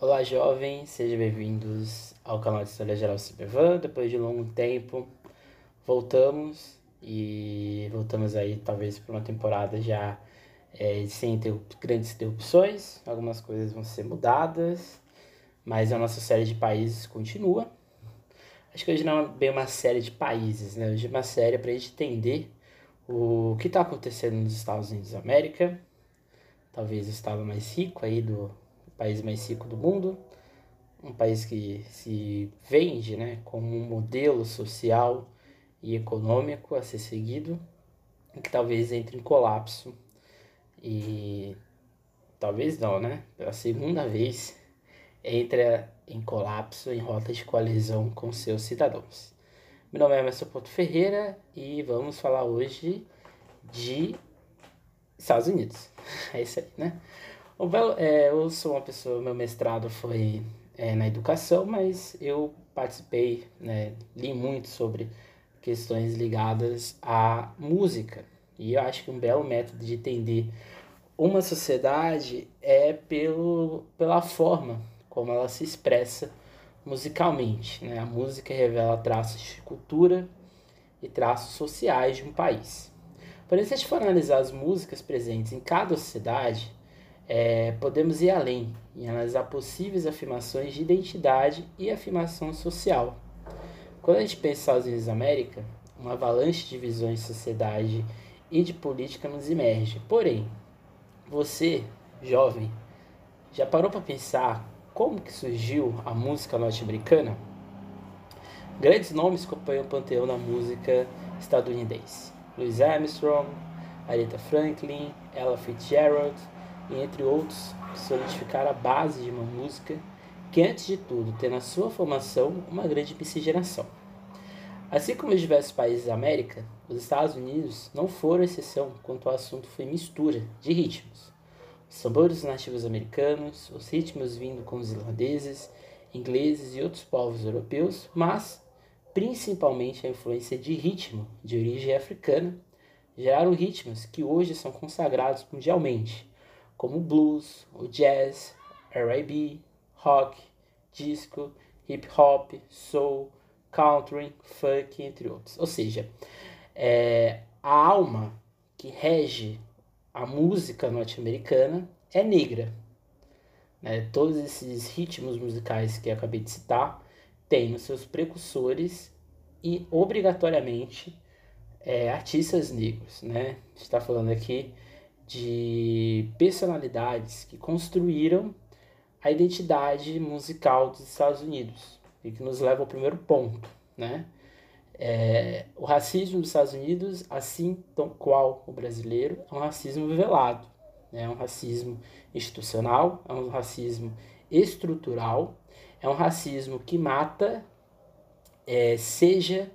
Olá, jovens, sejam bem-vindos ao canal de História Geral Cibervan. Depois de longo tempo, voltamos e voltamos aí, talvez, para uma temporada já é, sem interrup grandes interrupções. Algumas coisas vão ser mudadas, mas a nossa série de países continua. Acho que hoje não é bem uma série de países, né? Hoje é uma série para a gente entender o que está acontecendo nos Estados Unidos da América, talvez o estado mais rico aí do país mais rico do mundo, um país que se vende né, como um modelo social e econômico a ser seguido, e que talvez entre em colapso e talvez não, né? Pela segunda vez entra em colapso em rota de coalizão com seus cidadãos. Meu nome é Emerson Porto Ferreira e vamos falar hoje de Estados Unidos. É isso aí, né? Belo, é, eu sou uma pessoa, meu mestrado foi é, na educação, mas eu participei, né, li muito sobre questões ligadas à música. E eu acho que um belo método de entender uma sociedade é pelo, pela forma como ela se expressa musicalmente. Né? A música revela traços de cultura e traços sociais de um país. Porém, se a gente for analisar as músicas presentes em cada sociedade, é, podemos ir além e analisar possíveis afirmações de identidade e afirmação social. Quando a gente pensa nos Unidos da América, uma avalanche de visões de sociedade e de política nos emerge. Porém, você, jovem, já parou para pensar como que surgiu a música norte-americana? Grandes nomes compõem o panteão da música estadunidense. Louis Armstrong, Aretha Franklin, Ella Fitzgerald, e entre outros, solidificar a base de uma música que, antes de tudo, tem na sua formação uma grande miscigenação. Assim como os diversos países da América, os Estados Unidos não foram exceção quanto ao assunto foi mistura de ritmos. Os tambores nativos americanos, os ritmos vindo com os irlandeses, ingleses e outros povos europeus, mas principalmente a influência de ritmo de origem africana, geraram ritmos que hoje são consagrados mundialmente, como o blues, o jazz, R&B, rock, disco, hip hop, soul, country, funk, entre outros. Ou seja, é, a alma que rege a música norte-americana é negra. Né? Todos esses ritmos musicais que eu acabei de citar têm nos seus precursores e obrigatoriamente é, artistas negros. Né? A gente está falando aqui de personalidades que construíram a identidade musical dos Estados Unidos e que nos leva ao primeiro ponto, né? É, o racismo dos Estados Unidos, assim tão qual o brasileiro, é um racismo velado, né? é um racismo institucional, é um racismo estrutural, é um racismo que mata, é, seja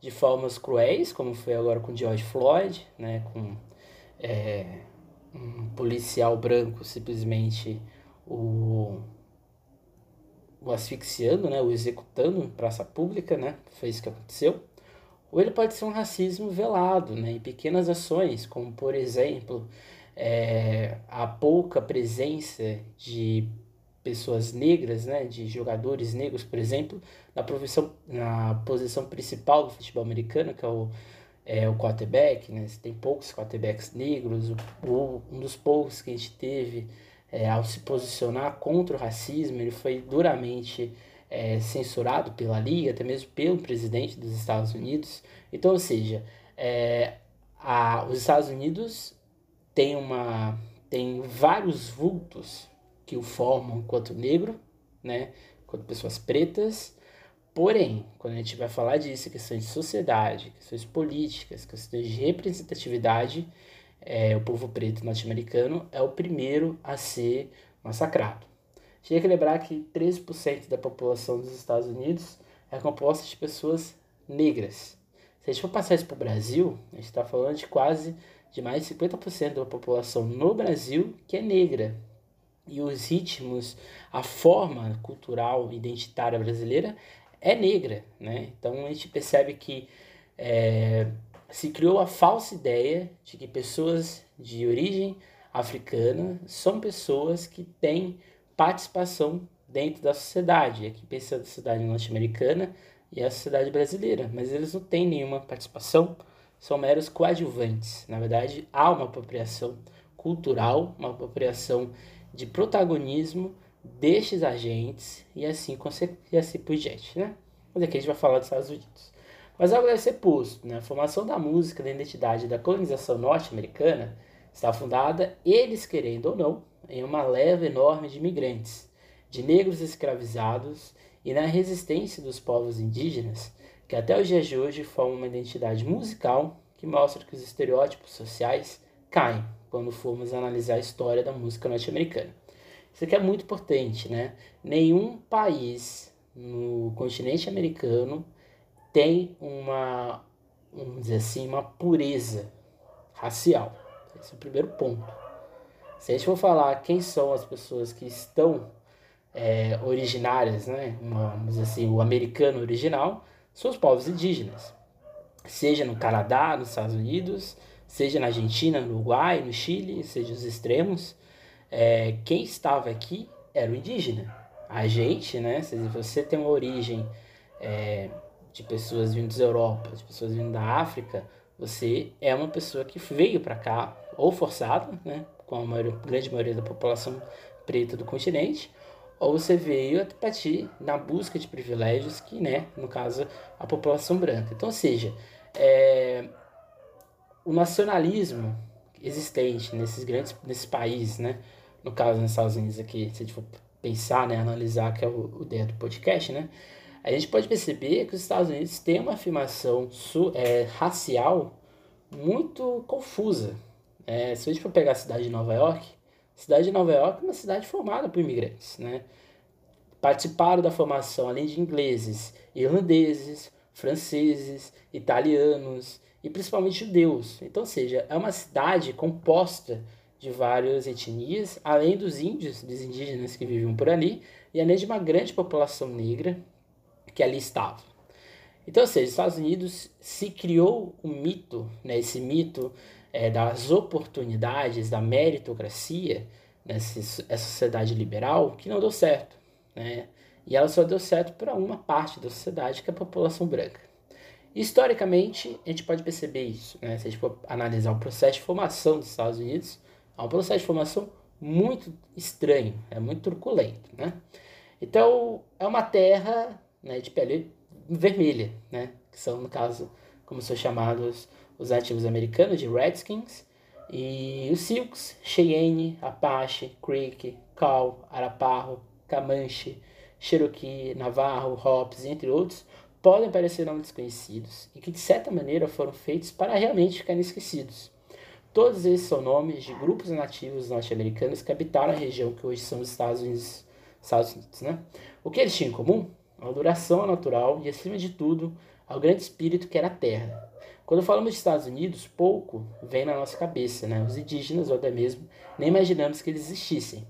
de formas cruéis, como foi agora com George Floyd, né? com é, um policial branco simplesmente o, o asfixiando, né, o executando em praça pública, né, foi isso que aconteceu. Ou ele pode ser um racismo velado, né, em pequenas ações, como por exemplo é, a pouca presença de pessoas negras, né, de jogadores negros, por exemplo, na, profissão, na posição principal do futebol americano, que é o é, o quarterback, né? Tem poucos quarterbacks negros, o, um dos poucos que a gente teve é, ao se posicionar contra o racismo, ele foi duramente é, censurado pela liga, até mesmo pelo presidente dos Estados Unidos. Então, ou seja, é, a, os Estados Unidos têm uma tem vários vultos que o formam enquanto negro, né, enquanto pessoas pretas, Porém, quando a gente vai falar disso, questões de sociedade, questões políticas, questões de representatividade, é, o povo preto norte-americano é o primeiro a ser massacrado. Tinha que lembrar que 13% da população dos Estados Unidos é composta de pessoas negras. Se a gente for passar isso para o Brasil, a gente está falando de quase de mais de 50% da população no Brasil que é negra. E os ritmos, a forma cultural identitária brasileira é negra, né? Então a gente percebe que é, se criou a falsa ideia de que pessoas de origem africana são pessoas que têm participação dentro da sociedade, aqui pensando na sociedade norte-americana e a sociedade brasileira, mas eles não têm nenhuma participação, são meros coadjuvantes. Na verdade, há uma apropriação cultural, uma apropriação de protagonismo destes agentes e assim, e assim por diante, né? Mas aqui a gente vai falar dos Estados Unidos. Mas algo deve ser posto, né? A formação da música, da identidade da colonização norte-americana está fundada, eles querendo ou não, em uma leva enorme de imigrantes, de negros escravizados e na resistência dos povos indígenas, que até os dias de hoje formam uma identidade musical que mostra que os estereótipos sociais caem quando formos analisar a história da música norte-americana. Isso aqui é muito importante, né? Nenhum país no continente americano tem uma, vamos dizer assim, uma pureza racial. Esse é o primeiro ponto. Se a gente for falar quem são as pessoas que estão é, originárias, né? Uma, vamos dizer assim, o americano original, são os povos indígenas. Seja no Canadá, nos Estados Unidos, seja na Argentina, no Uruguai, no Chile, seja os extremos, é, quem estava aqui era o indígena. A gente, né? Se você tem uma origem é, de pessoas vindas da Europa, de pessoas vindas da África, você é uma pessoa que veio para cá ou forçado, né? Com a maioria, grande maioria da população preta do continente, ou você veio a partir na busca de privilégios que, né, no caso, a população branca. Então, ou seja, é, o nacionalismo existente nesses grandes nesses países, né? No caso, nos Estados Unidos aqui, se a gente for pensar, né, analisar, que é o, o ideia do podcast, né? A gente pode perceber que os Estados Unidos têm uma afirmação su, é, racial muito confusa. É, se a gente for pegar a cidade de Nova York, a cidade de Nova York é uma cidade formada por imigrantes, né? Participaram da formação, além de ingleses, irlandeses, franceses, italianos, e principalmente judeus. Então, ou seja, é uma cidade composta de várias etnias, além dos índios, dos indígenas que viviam por ali, e além de uma grande população negra que ali estava. Então, ou seja, os Estados Unidos se criou um mito, né, esse mito é, das oportunidades, da meritocracia, nessa né, sociedade liberal, que não deu certo. Né? E ela só deu certo para uma parte da sociedade, que é a população branca. Historicamente, a gente pode perceber isso, né? Se a gente for analisar o processo de formação dos Estados Unidos, é um processo de formação muito estranho, é muito truculento, né? Então, é uma terra né, de pele vermelha, né? Que são, no caso, como são chamados os nativos americanos, de Redskins, e os Silks, Cheyenne, Apache, Creek, Cal, Arapaho, Comanche, Cherokee, Navarro, Hops, entre outros, podem parecer nomes desconhecidos e que de certa maneira foram feitos para realmente ficarem esquecidos. Todos esses são nomes de grupos nativos norte-americanos que habitaram a região que hoje são os Estados Unidos. Estados Unidos né? O que eles tinham em comum? A duração natural e, acima de tudo, ao grande espírito que era a terra. Quando falamos de Estados Unidos, pouco vem na nossa cabeça, né? Os indígenas, ou até mesmo, nem imaginamos que eles existissem.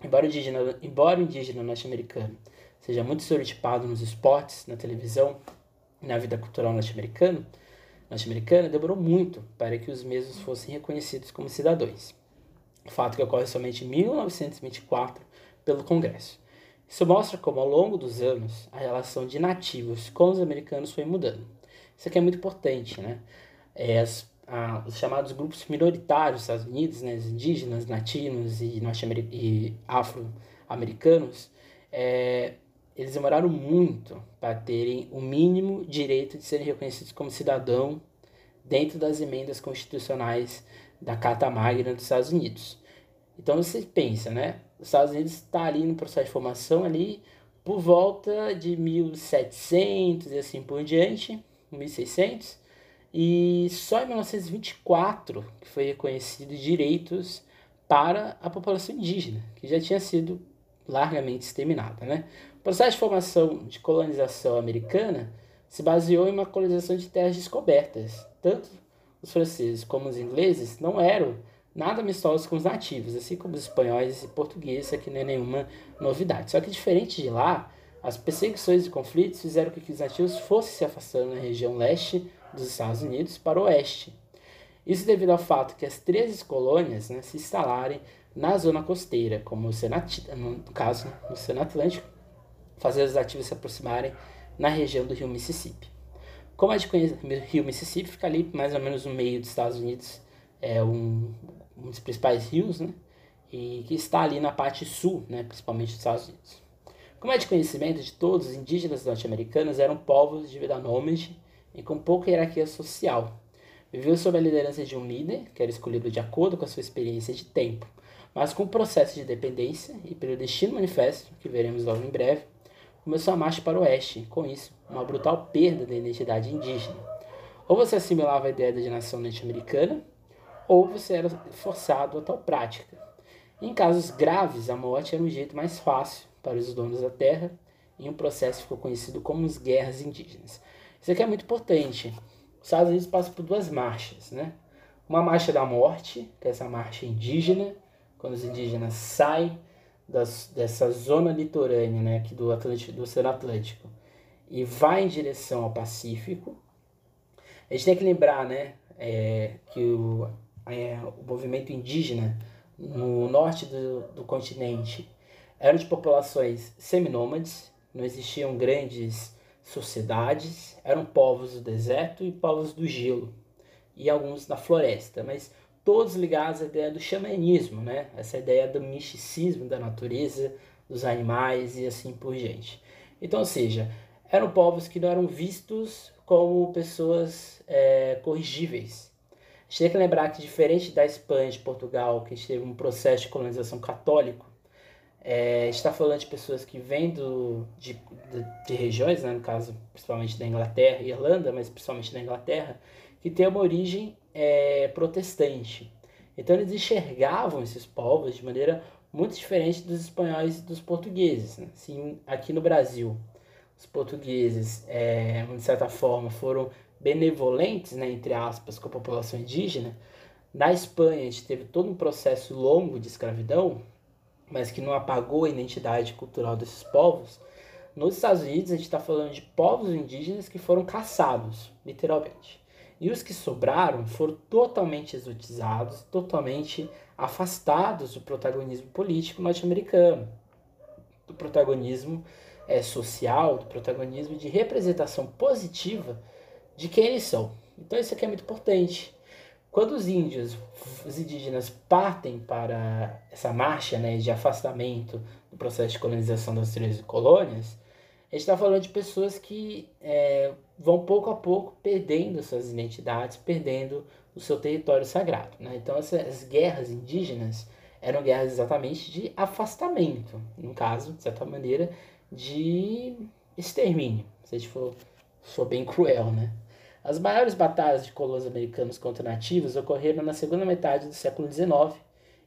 Embora o indígena, embora o indígena norte-americano seja muito estereotipado nos esportes, na televisão, na vida cultural norte-americana, norte-americana demorou muito para que os mesmos fossem reconhecidos como cidadãos. Fato que ocorre somente em 1924 pelo Congresso. Isso mostra como, ao longo dos anos, a relação de nativos com os americanos foi mudando. Isso aqui é muito importante, né? É, as, a, os chamados grupos minoritários dos Estados Unidos, né, os indígenas, latinos e, e afro-americanos, é, eles demoraram muito para terem o mínimo direito de serem reconhecidos como cidadão dentro das emendas constitucionais da Carta Magna dos Estados Unidos. Então você pensa, né? Os Estados Unidos está ali no processo de formação ali por volta de 1700 e assim por diante, 1600, e só em 1924 que foi reconhecido direitos para a população indígena, que já tinha sido largamente exterminada, né? O processo de formação de colonização americana se baseou em uma colonização de terras descobertas. Tanto os franceses como os ingleses não eram nada amistosos com os nativos, assim como os espanhóis e portugueses, aqui não é nenhuma novidade. Só que diferente de lá, as perseguições e conflitos fizeram com que os nativos fossem se afastando na região leste dos Estados Unidos para o oeste. Isso devido ao fato que as 13 colônias né, se instalarem na zona costeira, como no, no caso no Oceano Atlântico, fazer os ativos se aproximarem na região do rio Mississippi. Como é de conhecer, o rio Mississippi fica ali mais ou menos no meio dos Estados Unidos, é um, um dos principais rios, né? E que está ali na parte sul, né? principalmente dos Estados Unidos. Como é de conhecimento de todos, os indígenas norte-americanos eram povos de vida nômade e com pouca hierarquia social. Viviam sob a liderança de um líder, que era escolhido de acordo com a sua experiência de tempo, mas com o processo de dependência e pelo destino manifesto, que veremos logo em breve, começou a marcha para o oeste, com isso, uma brutal perda da identidade indígena. Ou você assimilava a ideia de nação norte-americana, ou você era forçado a tal prática. Em casos graves, a morte era um jeito mais fácil para os donos da terra, e um processo ficou conhecido como as guerras indígenas. Isso aqui é muito importante. Os Estados Unidos passam por duas marchas, né? Uma marcha da morte, que é essa marcha indígena, quando os indígenas saem das, dessa zona litorânea, né, aqui do, Atlântico, do Oceano Atlântico, e vai em direção ao Pacífico. A gente tem que lembrar, né, é, que o, é, o movimento indígena no norte do, do continente eram de populações seminômades, não existiam grandes sociedades, eram povos do deserto e povos do gelo, e alguns da floresta, mas todos ligados à ideia do xamanismo, né? Essa ideia do misticismo da natureza, dos animais e assim por diante. Então, ou seja, eram povos que não eram vistos como pessoas é, corrigíveis. A gente tem que lembrar que, diferente da Espanha e de Portugal, que a gente teve um processo de colonização católico, é, está falando de pessoas que vêm do, de, de, de, regiões, né, no caso principalmente da Inglaterra e Irlanda, mas principalmente da Inglaterra, que tem uma origem é, protestante. Então eles enxergavam esses povos de maneira muito diferente dos espanhóis e dos portugueses. Né? Assim, aqui no Brasil, os portugueses, é, de certa forma, foram benevolentes, né, entre aspas, com a população indígena. Na Espanha, a gente teve todo um processo longo de escravidão, mas que não apagou a identidade cultural desses povos. Nos Estados Unidos, a gente está falando de povos indígenas que foram caçados, literalmente. E os que sobraram foram totalmente exotizados, totalmente afastados do protagonismo político norte-americano, do protagonismo é, social, do protagonismo de representação positiva de quem eles são. Então isso aqui é muito importante. Quando os índios, os indígenas partem para essa marcha né, de afastamento do processo de colonização das 13 colônias, a gente está falando de pessoas que é, vão pouco a pouco perdendo suas identidades, perdendo o seu território sagrado. Né? Então, essas guerras indígenas eram guerras exatamente de afastamento, no caso, de certa maneira, de extermínio, se a gente for, for bem cruel. Né? As maiores batalhas de colonos americanos contra nativos ocorreram na segunda metade do século XIX,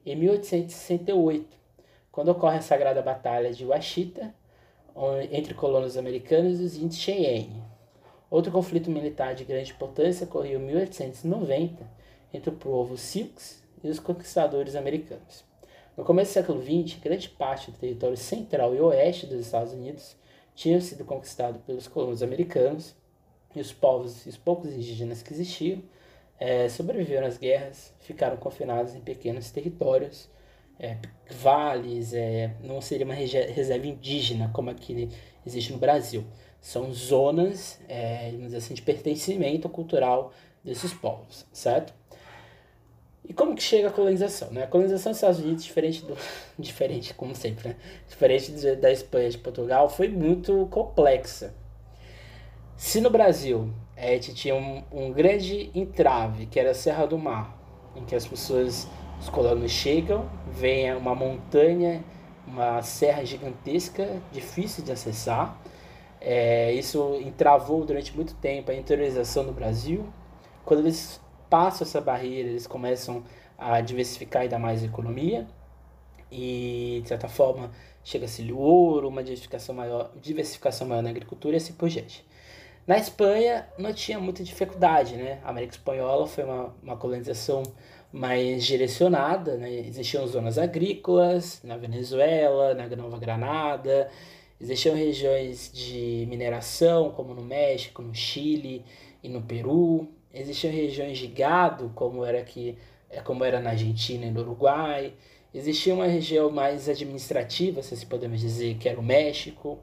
em 1868, quando ocorre a Sagrada Batalha de Washita, entre colonos americanos e os índios Cheyenne. Outro conflito militar de grande importância ocorreu em 1890 entre o povo Sioux e os conquistadores americanos. No começo do século XX, grande parte do território central e oeste dos Estados Unidos tinha sido conquistado pelos colonos americanos e os povos e os poucos indígenas que existiam é, sobreviveram às guerras, ficaram confinados em pequenos territórios é, vales, é, não seria uma reserva indígena como aqui existe no Brasil. São zonas, é, assim, de pertencimento cultural desses povos, certo? E como que chega a colonização? Né? A colonização dos Estados Unidos, diferente, do, diferente como sempre, né? diferente da Espanha de Portugal, foi muito complexa. Se no Brasil é, a gente tinha um, um grande entrave, que era a Serra do Mar, em que as pessoas os colonos chegam, vem uma montanha, uma serra gigantesca, difícil de acessar. É, isso entravou durante muito tempo a interiorização do Brasil. Quando eles passam essa barreira, eles começam a diversificar ainda mais a economia e, de certa forma, chega-se o ouro, uma diversificação maior, diversificação maior na agricultura e assim por diante. Na Espanha não tinha muita dificuldade, né? A América Espanhola foi uma, uma colonização mais direcionada, né? Existiam zonas agrícolas na Venezuela, na Nova Granada, existiam regiões de mineração, como no México, no Chile e no Peru, existiam regiões de gado, como era aqui, é, como era na Argentina e no Uruguai, Existia uma região mais administrativa, se podemos dizer, que era o México.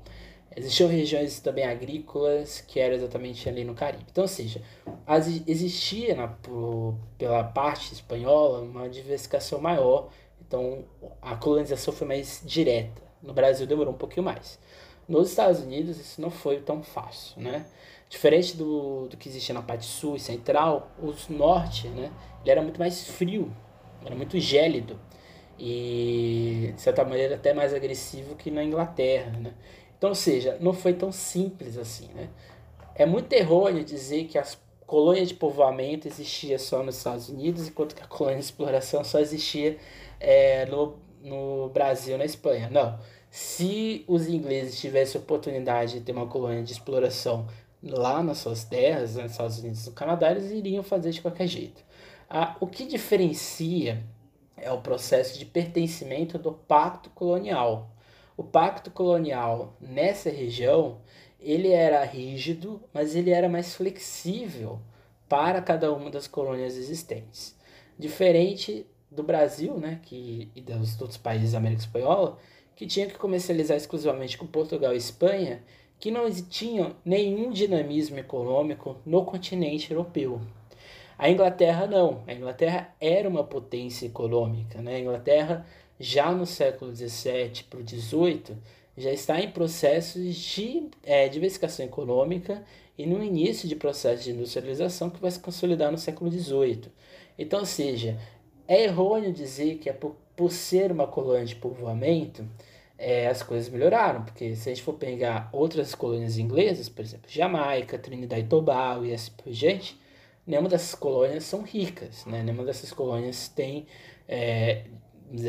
Existiam regiões também agrícolas, que era exatamente ali no Caribe. Então, ou seja, as, existia na, por, pela parte espanhola uma diversificação maior. Então, a colonização foi mais direta. No Brasil demorou um pouquinho mais. Nos Estados Unidos, isso não foi tão fácil, né? Diferente do, do que existia na parte sul e central, o norte, né? Ele era muito mais frio, era muito gélido e de certa maneira até mais agressivo que na Inglaterra, né? Então, ou seja, não foi tão simples assim, né? É muito errôneo dizer que as colônias de povoamento existia só nos Estados Unidos, enquanto que a colônia de exploração só existia é, no, no Brasil, na Espanha. Não. Se os ingleses tivessem oportunidade de ter uma colônia de exploração lá nas suas terras, nos Estados Unidos e no Canadá, eles iriam fazer de qualquer jeito. Ah, o que diferencia é o processo de pertencimento do pacto colonial. O pacto colonial nessa região, ele era rígido, mas ele era mais flexível para cada uma das colônias existentes. Diferente do Brasil, né, que, e dos outros países da América Espanhola, que tinha que comercializar exclusivamente com Portugal e Espanha, que não tinham nenhum dinamismo econômico no continente europeu. A Inglaterra não. A Inglaterra era uma potência econômica. Né? A Inglaterra, já no século XVII para o XVIII, já está em processos de é, diversificação econômica e no início de processo de industrialização que vai se consolidar no século XVIII. Então, ou seja, é errôneo dizer que é por, por ser uma colônia de povoamento, é, as coisas melhoraram, porque se a gente for pegar outras colônias inglesas, por exemplo, Jamaica, Trinidad e Tobago e assim por diante, nenhuma dessas colônias são ricas, né? nenhuma dessas colônias tem, é,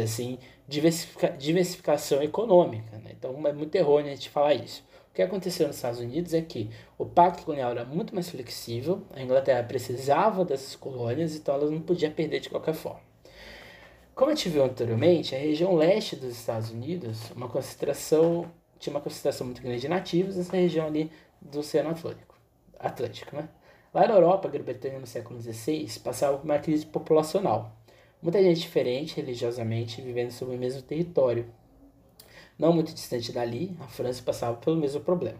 assim, diversifica, diversificação econômica. Né? Então é muito errôneo a gente falar isso. Que aconteceu nos Estados Unidos é que o pacto colonial era muito mais flexível, a Inglaterra precisava dessas colônias, então ela não podia perder de qualquer forma. Como eu viu anteriormente, a região leste dos Estados Unidos uma concentração, tinha uma concentração muito grande de nativos nessa região ali do Oceano Atlântico. Atlântico né? Lá na Europa, a Grã-Bretanha no século XVI passava por uma crise populacional. Muita gente diferente religiosamente vivendo sobre o mesmo território. Não muito distante dali, a França passava pelo mesmo problema.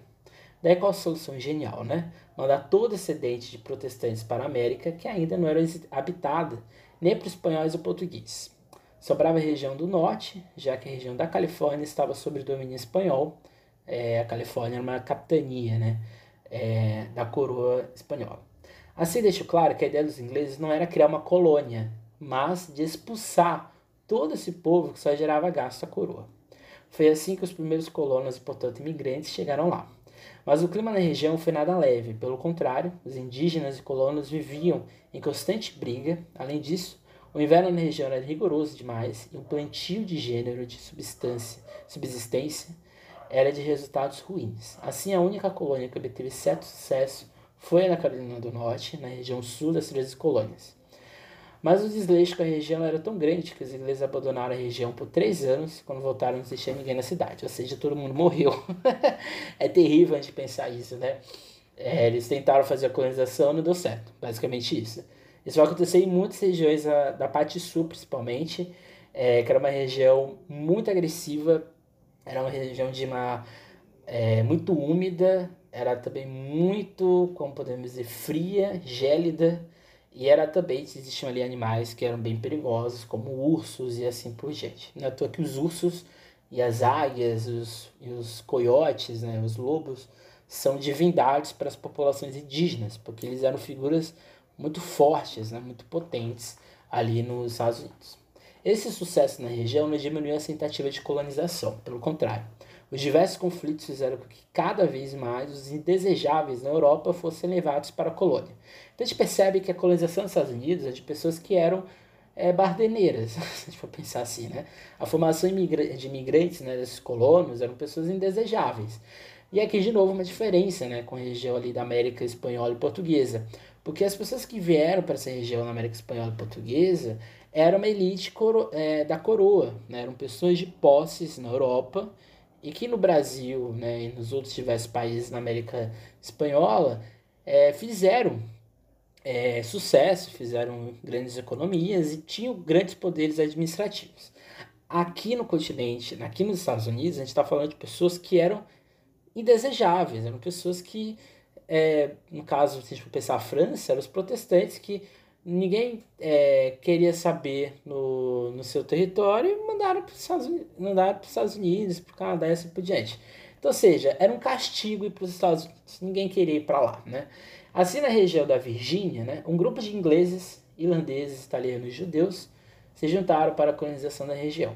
Daí qual a solução genial, né? Mandar todo excedente de protestantes para a América que ainda não era habitada, nem para espanhóis ou portugueses. Sobrava a região do norte, já que a região da Califórnia estava sob domínio espanhol. É, a Califórnia era uma capitania, né? é, da coroa espanhola. Assim deixo claro que a ideia dos ingleses não era criar uma colônia, mas de expulsar todo esse povo que só gerava gasto à coroa. Foi assim que os primeiros colonos e, portanto, imigrantes chegaram lá. Mas o clima na região foi nada leve, pelo contrário, os indígenas e colonos viviam em constante briga. Além disso, o inverno na região era rigoroso demais e o plantio de gênero de substância, subsistência era de resultados ruins. Assim, a única colônia que obteve certo sucesso foi na Carolina do Norte, na região sul das 13 colônias. Mas o desleixo com a região era tão grande que os ingleses abandonaram a região por três anos, quando voltaram não existia ninguém na cidade, ou seja, todo mundo morreu. é terrível a gente pensar isso, né? É, eles tentaram fazer a colonização não deu certo, basicamente isso. Isso vai acontecer em muitas regiões da, da parte sul, principalmente, é, que era uma região muito agressiva era uma região de uma é, muito úmida, era também muito, como podemos dizer, fria, gélida, e era também, existiam ali animais que eram bem perigosos, como ursos e assim por diante. Não é à toa que os ursos e as águias os, e os coiotes, né, os lobos, são divindades para as populações indígenas, porque eles eram figuras muito fortes, né, muito potentes ali nos Estados Unidos. Esse sucesso na região não diminuiu a tentativa de colonização, pelo contrário. Os diversos conflitos fizeram com que cada vez mais os indesejáveis na Europa fossem levados para a colônia. Então a gente percebe que a colonização dos Estados Unidos é de pessoas que eram é, bardeneiras, se a gente for pensar assim, né? A formação de imigrantes, né, desses colonos, eram pessoas indesejáveis. E aqui, de novo, uma diferença né, com a região ali da América espanhola e portuguesa. Porque as pessoas que vieram para essa região na América espanhola e portuguesa, era uma elite coro é, da coroa, né? eram pessoas de posses na Europa e que no Brasil né, e nos outros diversos países na América Espanhola é, fizeram é, sucesso, fizeram grandes economias e tinham grandes poderes administrativos. Aqui no continente, aqui nos Estados Unidos, a gente está falando de pessoas que eram indesejáveis, eram pessoas que, é, no caso, se a gente for pensar a França, eram os protestantes que ninguém é, queria saber no, no seu território e mandaram para os Estados, mandaram Estados Unidos, para o Canadá e assim por diante. Então, ou seja, era um castigo ir para os Estados Unidos, ninguém queria ir para lá, né? Assim, na região da Virgínia, né, um grupo de ingleses, irlandeses, italianos e judeus se juntaram para a colonização da região.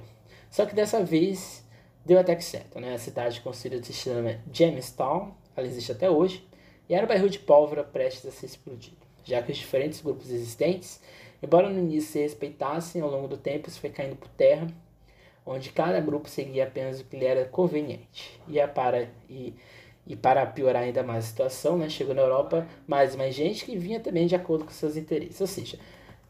Só que dessa vez deu até que certo, né? A cidade construída se chama Jamestown, ela existe até hoje, e era um bairro de pólvora prestes a ser explodido já que os diferentes grupos existentes, embora no início se respeitassem, ao longo do tempo isso foi caindo por terra, onde cada grupo seguia apenas o que lhe era conveniente. E, para, e, e para piorar ainda mais a situação, né, chegou na Europa mais mais gente que vinha também de acordo com seus interesses. Ou seja,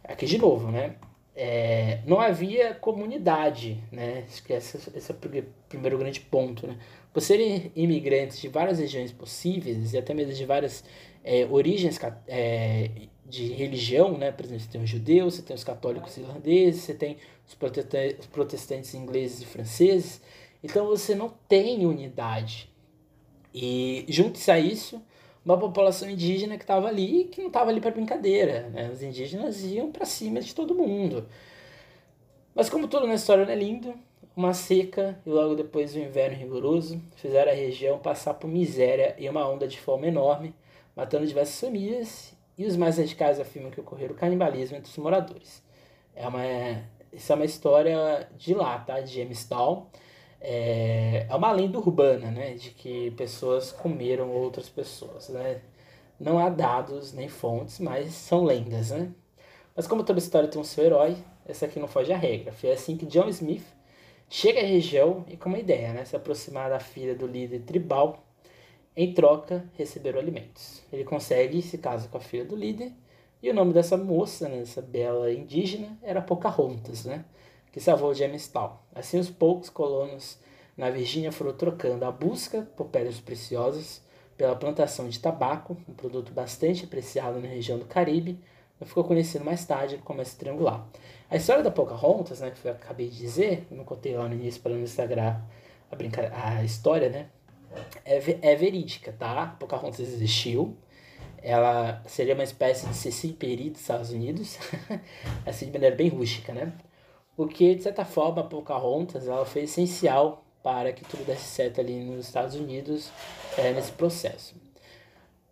aqui de novo, né, é, não havia comunidade, né? Esse, esse é o primeiro grande ponto, né? Por serem imigrantes de várias regiões possíveis e até mesmo de várias é, origens é, de religião, né? Por exemplo, você tem os judeus, você tem os católicos irlandeses, você tem os protestantes, os protestantes ingleses e franceses. Então você não tem unidade. E junto-se a isso, uma população indígena que estava ali que não estava ali para brincadeira. Né? Os indígenas iam para cima de todo mundo. Mas como tudo na história não é lindo, uma seca e logo depois um inverno rigoroso fizeram a região passar por miséria e uma onda de fome enorme matando diversas famílias, e os mais radicais afirmam que ocorreu o canibalismo entre os moradores. É uma, isso é uma história de lá, tá? De Jamestown. É, é uma lenda urbana, né? De que pessoas comeram outras pessoas, né? Não há dados nem fontes, mas são lendas, né? Mas como toda história tem um seu herói, essa aqui não foge à regra. Foi assim que John Smith chega à região e com uma ideia, né? Se aproximar da filha do líder tribal em troca, receberam alimentos. Ele consegue, se casa com a filha do líder, e o nome dessa moça, né, essa bela indígena, era Pocahontas, né, que salvou Jamestown. Assim, os poucos colonos na Virgínia foram trocando a busca por pedras preciosas pela plantação de tabaco, um produto bastante apreciado na região do Caribe, mas ficou conhecido mais tarde como comércio triangular. A história da Pocahontas, né, que eu acabei de dizer, não contei lá no início para não Instagram a, brinca... a história, né, é, é verídica, tá? Pocahontas existiu. Ela seria uma espécie de Ceci Peri dos Estados Unidos, assim de maneira bem rústica, né? Porque, de certa forma, a Pocahontas ela foi essencial para que tudo desse certo ali nos Estados Unidos é, nesse processo.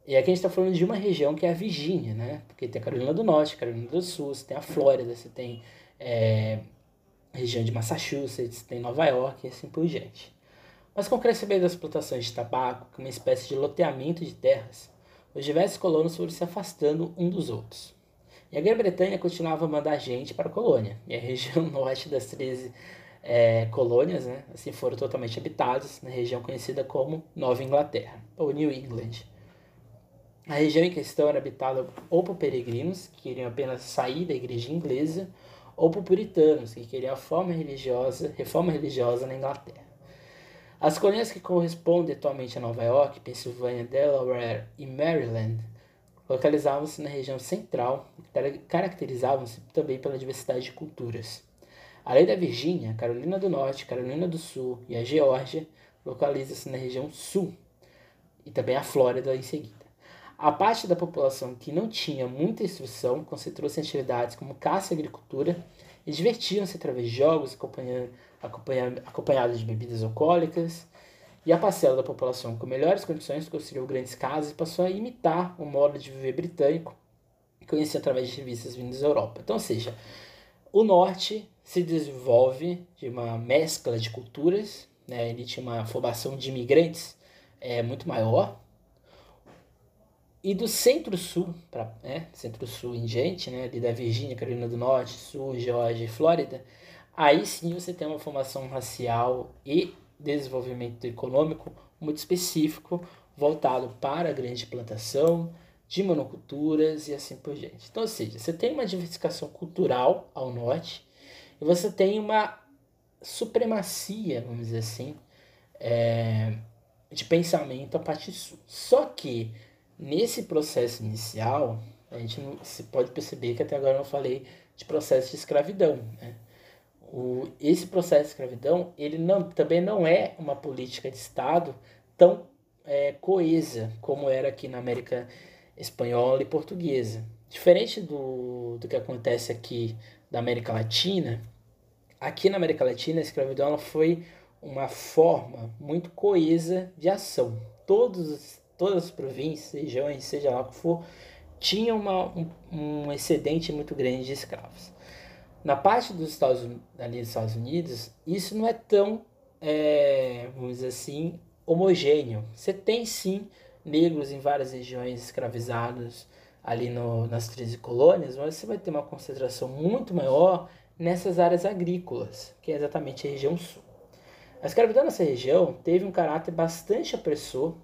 E aqui a gente está falando de uma região que é a Virgínia, né? Porque tem a Carolina do Norte, Carolina do Sul, você tem a Flórida, você tem é, a região de Massachusetts, tem Nova York e assim por diante. Mas com o crescimento das plantações de tabaco, com uma espécie de loteamento de terras, os diversos colonos foram se afastando um dos outros. E a Grã-Bretanha continuava a mandar gente para a colônia, e a região norte das 13 é, colônias né, assim foram totalmente habitadas, na região conhecida como Nova Inglaterra, ou New England. A região em questão era habitada ou por peregrinos, que queriam apenas sair da igreja inglesa, ou por puritanos, que queriam a religiosa, reforma religiosa na Inglaterra. As colônias que correspondem atualmente a Nova York, Pensilvânia, Delaware e Maryland localizavam-se na região central e caracterizavam-se também pela diversidade de culturas. Além da Virgínia, Carolina do Norte, Carolina do Sul e a Geórgia localizam-se na região sul e também a Flórida em seguida. A parte da população que não tinha muita instrução concentrou-se em atividades como caça e agricultura e divertiam-se através de jogos, acompanhados de bebidas alcoólicas, e a parcela da população com melhores condições construiu grandes casas e passou a imitar o modo de viver britânico, conhecido através de revistas vindas da Europa. Então, ou seja, o norte se desenvolve de uma mescla de culturas, né? ele tinha uma formação de imigrantes é, muito maior, e do centro-sul, né, centro-sul em diante, né, ali da Virgínia, Carolina do Norte, Sul, Geórgia e Flórida, aí sim você tem uma formação racial e desenvolvimento econômico muito específico, voltado para a grande plantação, de monoculturas e assim por diante. Então, ou seja, você tem uma diversificação cultural ao norte e você tem uma supremacia, vamos dizer assim, é, de pensamento a partir sul. Só que nesse processo inicial, a gente não, se pode perceber que até agora eu não falei de processo de escravidão. Né? O, esse processo de escravidão ele não, também não é uma política de Estado tão é, coesa como era aqui na América espanhola e portuguesa. Diferente do, do que acontece aqui da América Latina, aqui na América Latina a escravidão ela foi uma forma muito coesa de ação. Todos, todas as províncias, regiões, seja lá o que for, tinham uma, um, um excedente muito grande de escravos. Na parte dos Estados, ali dos Estados Unidos, isso não é tão, é, vamos dizer assim, homogêneo. Você tem sim negros em várias regiões escravizados ali no, nas 13 colônias, mas você vai ter uma concentração muito maior nessas áreas agrícolas, que é exatamente a região sul. A escravidão nessa região teve um caráter bastante opressor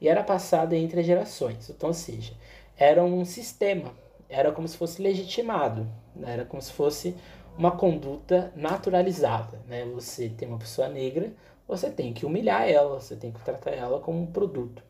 e era passada entre as gerações. Então, ou seja, era um sistema, era como se fosse legitimado? Era como se fosse uma conduta naturalizada. Né? Você tem uma pessoa negra, você tem que humilhar ela, você tem que tratar ela como um produto.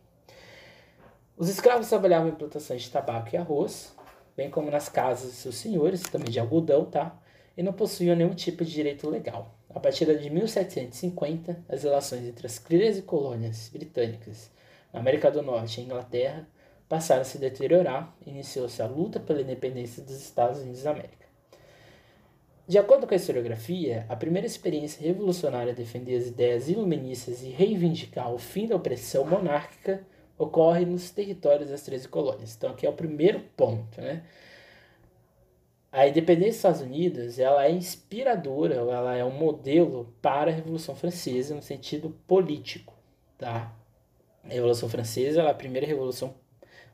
Os escravos trabalhavam em plantações de tabaco e arroz, bem como nas casas de seus senhores, também de algodão, tá? E não possuíam nenhum tipo de direito legal. A partir de 1750, as relações entre as 13 colônias britânicas na América do Norte e Inglaterra passaram a se deteriorar iniciou-se a luta pela independência dos Estados Unidos da América. De acordo com a historiografia, a primeira experiência revolucionária a defender as ideias iluministas e reivindicar o fim da opressão monárquica ocorre nos territórios das 13 colônias. Então, aqui é o primeiro ponto. Né? A independência dos Estados Unidos ela é inspiradora, ela é um modelo para a Revolução Francesa no sentido político. Tá? A Revolução Francesa é a primeira revolução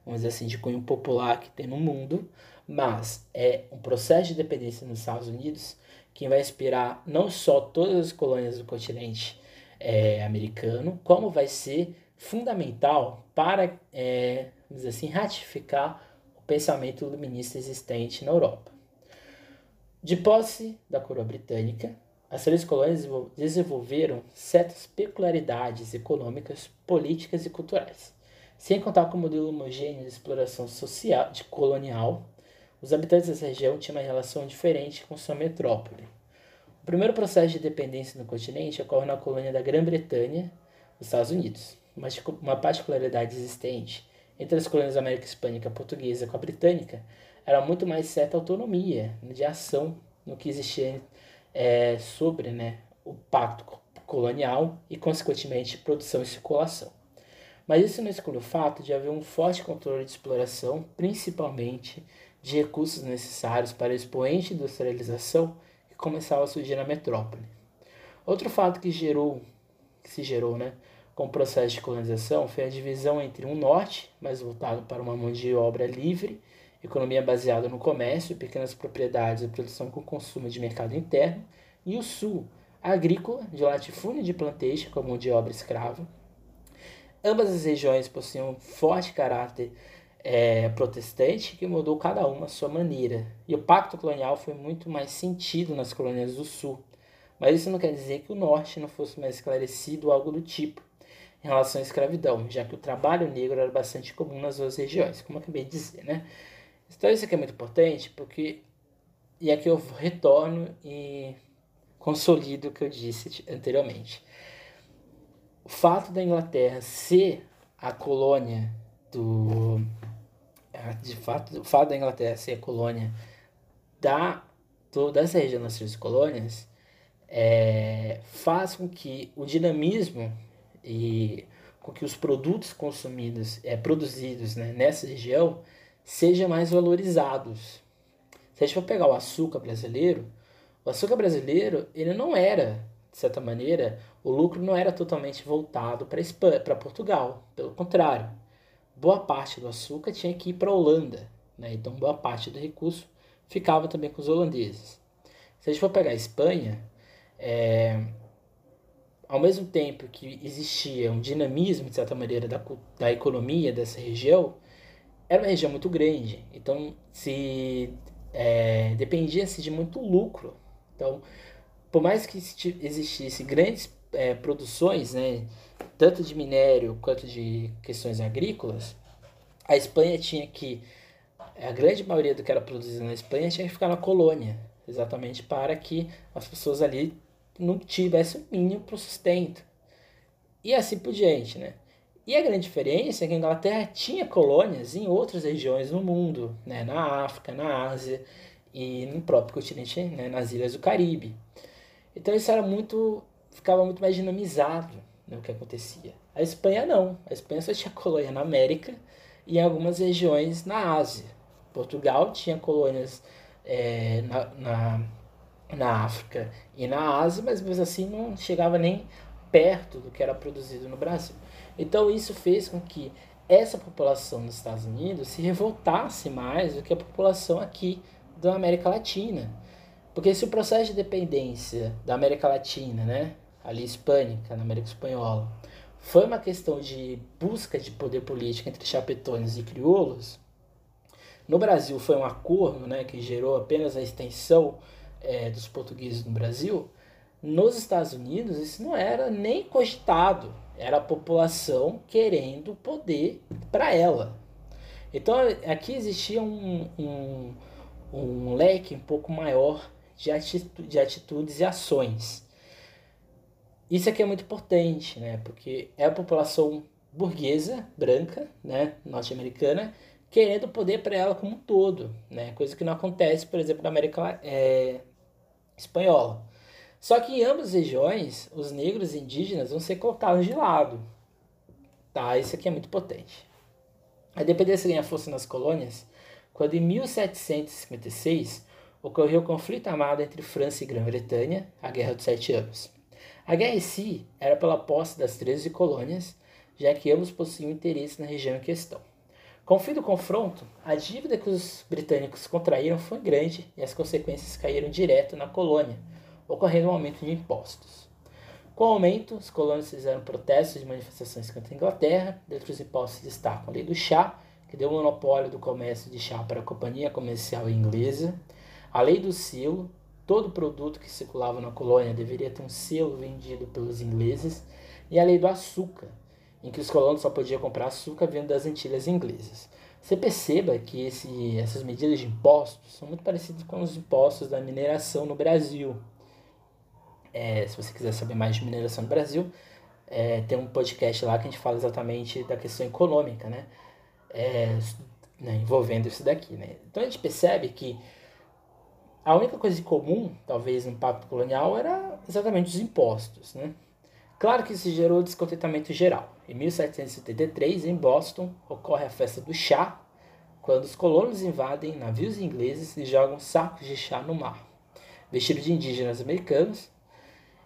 vamos dizer assim, de cunho popular que tem no mundo, mas é um processo de dependência nos Estados Unidos que vai inspirar não só todas as colônias do continente é, americano, como vai ser fundamental para, é, vamos dizer assim, ratificar o pensamento iluminista existente na Europa. De posse da coroa britânica, as três colônias desenvolveram certas peculiaridades econômicas, políticas e culturais sem contar com o modelo homogêneo de exploração social de colonial, os habitantes dessa região tinham uma relação diferente com sua metrópole. O primeiro processo de dependência no continente ocorre na colônia da Grã-Bretanha, nos Estados Unidos. Uma particularidade existente entre as colônias da América Hispânica portuguesa com a britânica era muito mais certa autonomia de ação no que existia é, sobre né, o pacto colonial e, consequentemente, produção e circulação. Mas isso não exclui o fato de haver um forte controle de exploração, principalmente de recursos necessários para o expoente industrialização que começava a surgir na metrópole. Outro fato que gerou, que se gerou, né, com o processo de colonização foi a divisão entre um norte, mais voltado para uma mão de obra livre, economia baseada no comércio, pequenas propriedades e produção com consumo de mercado interno, e o sul, agrícola, de latifúndio de plantation com mão de obra escrava, Ambas as regiões possuíam um forte caráter é, protestante que mudou cada uma a sua maneira. E o pacto colonial foi muito mais sentido nas colônias do sul. Mas isso não quer dizer que o norte não fosse mais esclarecido ou algo do tipo em relação à escravidão, já que o trabalho negro era bastante comum nas duas regiões, como eu acabei de dizer, né? Então isso aqui é muito importante porque e aqui eu retorno e consolido o que eu disse anteriormente o fato da Inglaterra ser a colônia do. De fato, o fato da Inglaterra ser a colônia da, do, dessa região das três colônias é, faz com que o dinamismo e com que os produtos consumidos, é, produzidos né, nessa região sejam mais valorizados. Se a gente for pegar o açúcar brasileiro, o açúcar brasileiro ele não era de certa maneira, o lucro não era totalmente voltado para Portugal. Pelo contrário, boa parte do açúcar tinha que ir para a Holanda. Né? Então, boa parte do recurso ficava também com os holandeses. Se a gente for pegar a Espanha, é, ao mesmo tempo que existia um dinamismo, de certa maneira, da, da economia dessa região, era uma região muito grande. Então, se é, dependia-se de muito lucro. Então, por mais que existisse grandes é, produções, né, tanto de minério quanto de questões agrícolas, a Espanha tinha que a grande maioria do que era produzido na Espanha tinha que ficar na colônia. exatamente para que as pessoas ali não tivessem o mínimo para o sustento. E assim por diante, né? E a grande diferença é que a Inglaterra tinha colônias em outras regiões do mundo, né? na África, na Ásia e no próprio continente, né? nas ilhas do Caribe. Então isso era muito, ficava muito mais dinamizado no que acontecia. A Espanha não, a Espanha só tinha colônia na América e em algumas regiões na Ásia. Portugal tinha colônias é, na, na, na África e na Ásia, mas mesmo assim não chegava nem perto do que era produzido no Brasil. Então isso fez com que essa população dos Estados Unidos se revoltasse mais do que a população aqui da América Latina. Porque se o processo de dependência da América Latina, né, ali hispânica, na América Espanhola, foi uma questão de busca de poder político entre chapetones e crioulos, no Brasil foi um acordo né, que gerou apenas a extensão é, dos portugueses no Brasil. Nos Estados Unidos, isso não era nem cogitado. Era a população querendo poder para ela. Então, aqui existia um, um, um leque um pouco maior de, atitu de atitudes e ações. Isso aqui é muito importante, né? Porque é a população burguesa, branca, né, norte-americana, querendo poder para ela como um todo, né? Coisa que não acontece, por exemplo, na América é, espanhola. Só que em ambas as regiões, os negros indígenas vão ser colocados de lado. Tá? Isso aqui é muito potente. A independência ganha força nas colônias quando, em 1756, ocorreu o conflito armado entre França e Grã-Bretanha, a Guerra dos Sete Anos. A guerra em si era pela posse das 13 colônias, já que ambos possuíam interesse na região em questão. Com o fim do confronto, a dívida que os britânicos contraíram foi grande e as consequências caíram direto na colônia, ocorrendo um aumento de impostos. Com o aumento, os colonos fizeram protestos e manifestações contra a Inglaterra. Dentre os impostos destacam a lei do chá, que deu o monopólio do comércio de chá para a companhia comercial inglesa, a lei do selo, todo produto que circulava na colônia deveria ter um selo vendido pelos ingleses, e a lei do açúcar, em que os colonos só podiam comprar açúcar vindo das Antilhas inglesas. Você perceba que esse, essas medidas de impostos são muito parecidas com os impostos da mineração no Brasil. É, se você quiser saber mais de mineração no Brasil, é, tem um podcast lá que a gente fala exatamente da questão econômica, né? É, né, envolvendo isso daqui, né? Então a gente percebe que a única coisa comum, talvez, no pacto colonial era exatamente os impostos, né? Claro que isso gerou descontentamento geral. Em 1773, em Boston, ocorre a festa do chá, quando os colonos invadem navios ingleses e jogam sacos de chá no mar, vestidos de indígenas americanos.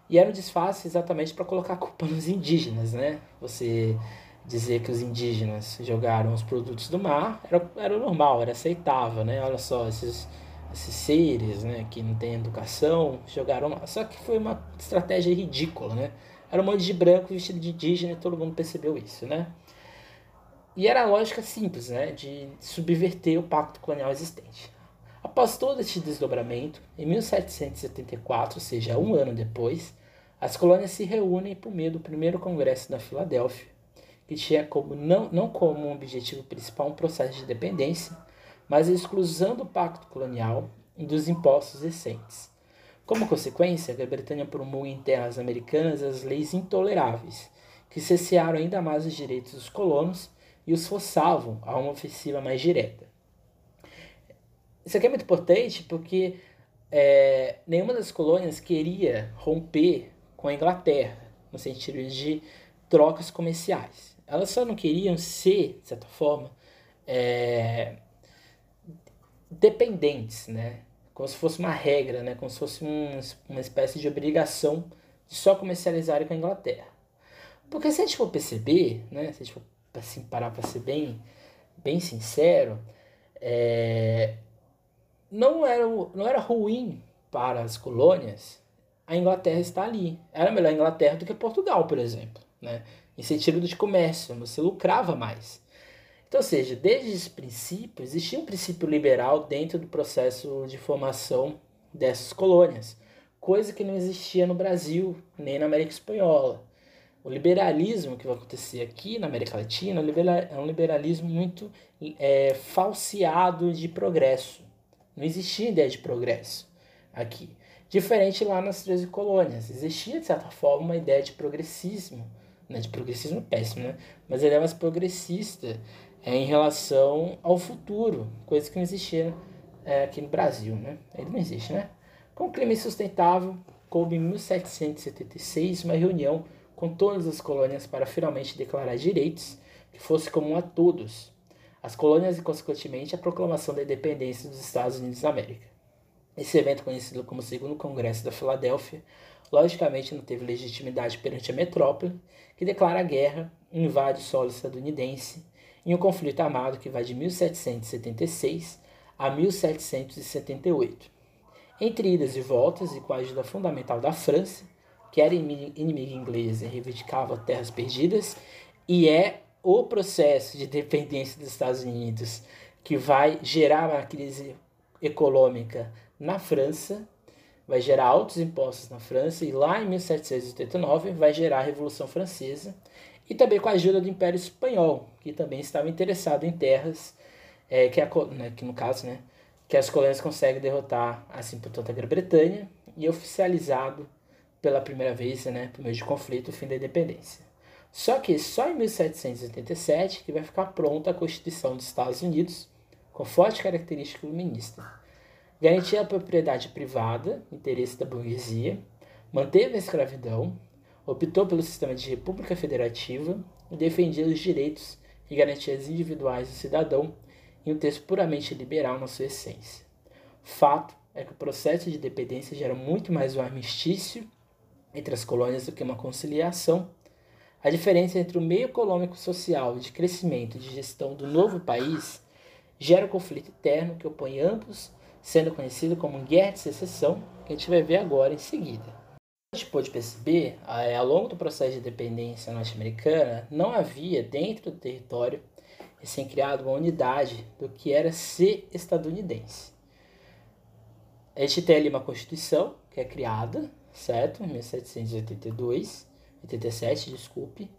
E era um disfarce exatamente para colocar a culpa nos indígenas, né? Você dizer que os indígenas jogaram os produtos do mar era, era normal, era aceitável, né? Olha só, esses, esses seres né, que não têm educação jogaram lá. Só que foi uma estratégia ridícula, né? Era um monte de branco vestido de indígena e todo mundo percebeu isso, né? E era a lógica simples, né? De subverter o pacto colonial existente. Após todo este desdobramento, em 1774, ou seja, um ano depois, as colônias se reúnem por meio do primeiro congresso da Filadélfia, que tinha como não, não como um objetivo principal um processo de dependência, mas a exclusão do pacto colonial e dos impostos recentes, como consequência, a Grã-Bretanha promulga em terras americanas as leis intoleráveis, que cessearam ainda mais os direitos dos colonos e os forçavam a uma ofensiva mais direta. Isso aqui é muito importante porque é, nenhuma das colônias queria romper com a Inglaterra, no sentido de trocas comerciais. Elas só não queriam ser, de certa forma, é, dependentes, né? como se fosse uma regra, né? como se fosse um, uma espécie de obrigação de só comercializar com a Inglaterra. Porque se a gente for perceber, né? se a gente for assim, parar para ser bem, bem sincero, é, não, era, não era ruim para as colônias a Inglaterra estar ali. Era melhor a Inglaterra do que Portugal, por exemplo. Né? Em sentido de comércio, você lucrava mais. Então, ou seja, desde esse princípio, existia um princípio liberal dentro do processo de formação dessas colônias, coisa que não existia no Brasil nem na América Espanhola. O liberalismo que vai acontecer aqui na América Latina é um liberalismo muito é, falseado de progresso. Não existia ideia de progresso. aqui. Diferente lá nas 13 colônias. Existia, de certa forma, uma ideia de progressismo. Né? De progressismo péssimo, né? Mas ele é mais progressista é, em relação ao futuro, coisa que não existia é, aqui no Brasil, né? Ele não existe, né? Com o clima insustentável, coube em 1776 uma reunião com todas as colônias para finalmente declarar direitos que fosse comum a todos, as colônias e, consequentemente, a proclamação da independência dos Estados Unidos da América. Esse evento, conhecido como Segundo Congresso da Filadélfia, logicamente não teve legitimidade perante a metrópole, que declara guerra, invade o solo estadunidense, em um conflito armado que vai de 1776 a 1778. Entre idas e voltas, e com a ajuda fundamental da França, que era inimiga inglesa e reivindicava terras perdidas, e é o processo de dependência dos Estados Unidos que vai gerar uma crise econômica na França, vai gerar altos impostos na França, e lá em 1789 vai gerar a Revolução Francesa, e também com a ajuda do Império Espanhol, que também estava interessado em terras é, que, a, né, que no caso, né, que as colônias conseguem derrotar, assim, portanto, a Grã-Bretanha, e oficializado pela primeira vez, né, por meio de conflito, o fim da independência. Só que só em 1787 que vai ficar pronta a Constituição dos Estados Unidos, com forte característica iluminista. Garantia a propriedade privada, interesse da burguesia, manteve a escravidão, optou pelo sistema de república federativa e defendia os direitos e garantias individuais do cidadão em um texto puramente liberal na sua essência. Fato é que o processo de dependência gera muito mais um armistício entre as colônias do que uma conciliação. A diferença entre o meio econômico social de crescimento e de gestão do novo país gera um conflito interno que opõe ambos, sendo conhecido como guerra de secessão, que a gente vai ver agora em seguida. A gente pode perceber, é, ao longo do processo de independência norte-americana, não havia dentro do território recém-criado uma unidade do que era ser estadunidense. A gente tem ali uma Constituição que é criada, certo? Em 1782, 87, desculpe.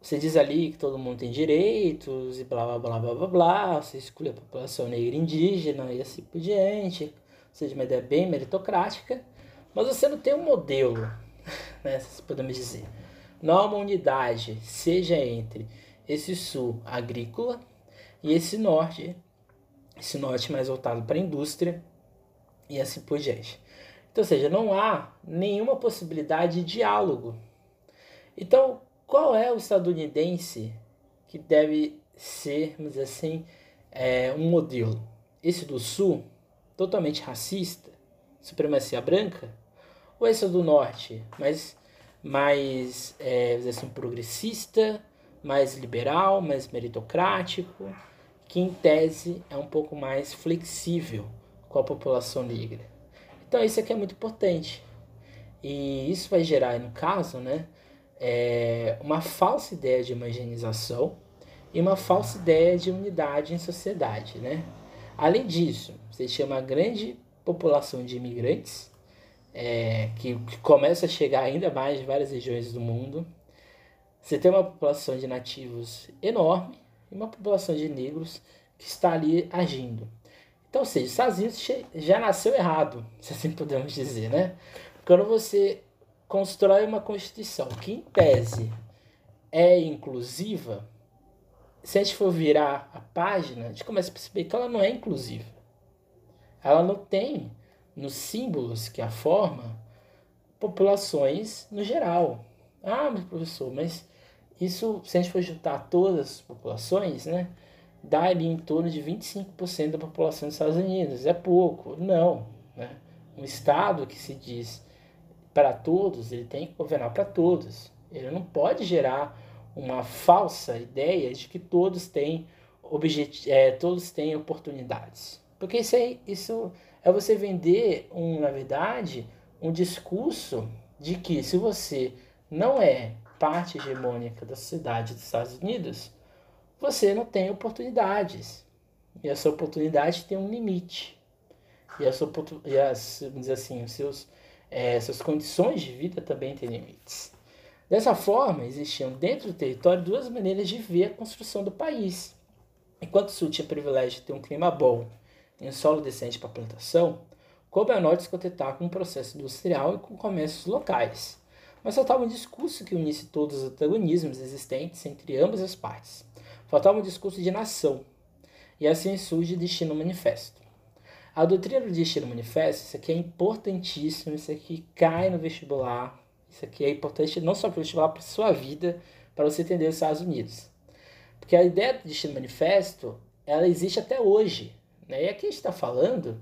Você diz ali que todo mundo tem direitos e blá blá blá blá blá blá. Você escolhe a população negra indígena e assim por diante. Ou seja, uma ideia bem meritocrática. Mas você não tem um modelo, né? Se podemos dizer. Não há uma unidade, seja entre esse sul agrícola e esse norte, esse norte mais voltado para a indústria e assim por diante. Então, ou seja, não há nenhuma possibilidade de diálogo. Então, qual é o estadunidense que deve ser, vamos dizer assim, é, um modelo? Esse do sul, totalmente racista, supremacia branca? Ou esse do norte, mais, mais é, assim, progressista, mais liberal, mais meritocrático, que em tese é um pouco mais flexível com a população negra. Então isso aqui é muito importante. E isso vai gerar, no caso, né, é, uma falsa ideia de homogeneização e uma falsa ideia de unidade em sociedade. Né? Além disso, você tinha uma grande população de imigrantes é, que, que começa a chegar ainda mais de várias regiões do mundo você tem uma população de nativos enorme e uma população de negros que está ali agindo. Então, ou seja, Unidos já nasceu errado, se assim podemos dizer, né? Quando você constrói uma Constituição que, em tese, é inclusiva, se a gente for virar a página, a gente começa a perceber que ela não é inclusiva. Ela não tem nos símbolos que a forma populações no geral. Ah, professor, mas isso, se a gente for juntar todas as populações, né, dá ali em torno de 25% da população dos Estados Unidos. É pouco? Não. Né? Um Estado que se diz para todos, ele tem que governar para todos. Ele não pode gerar uma falsa ideia de que todos têm é, todos têm oportunidades. Porque isso é, isso é você vender, um, na verdade, um discurso de que se você não é parte hegemônica da sociedade dos Estados Unidos, você não tem oportunidades. E essa oportunidade tem um limite. E, e as, dizer assim, os seus, é, suas condições de vida também têm limites. Dessa forma, existiam dentro do território duas maneiras de ver a construção do país. Enquanto o Sul tinha privilégio de ter um clima bom e um solo decente para plantação, coube a nós descontentar com o processo industrial e com comércios locais. Mas faltava um discurso que unisse todos os antagonismos existentes entre ambas as partes. Faltava um discurso de nação. E assim surge o Destino Manifesto. A doutrina do Destino Manifesto, isso aqui é importantíssimo, isso aqui cai no vestibular, isso aqui é importante não só para o vestibular, para a sua vida, para você entender os Estados Unidos. Porque a ideia do Destino Manifesto, ela existe até hoje. Né? E aqui a gente está falando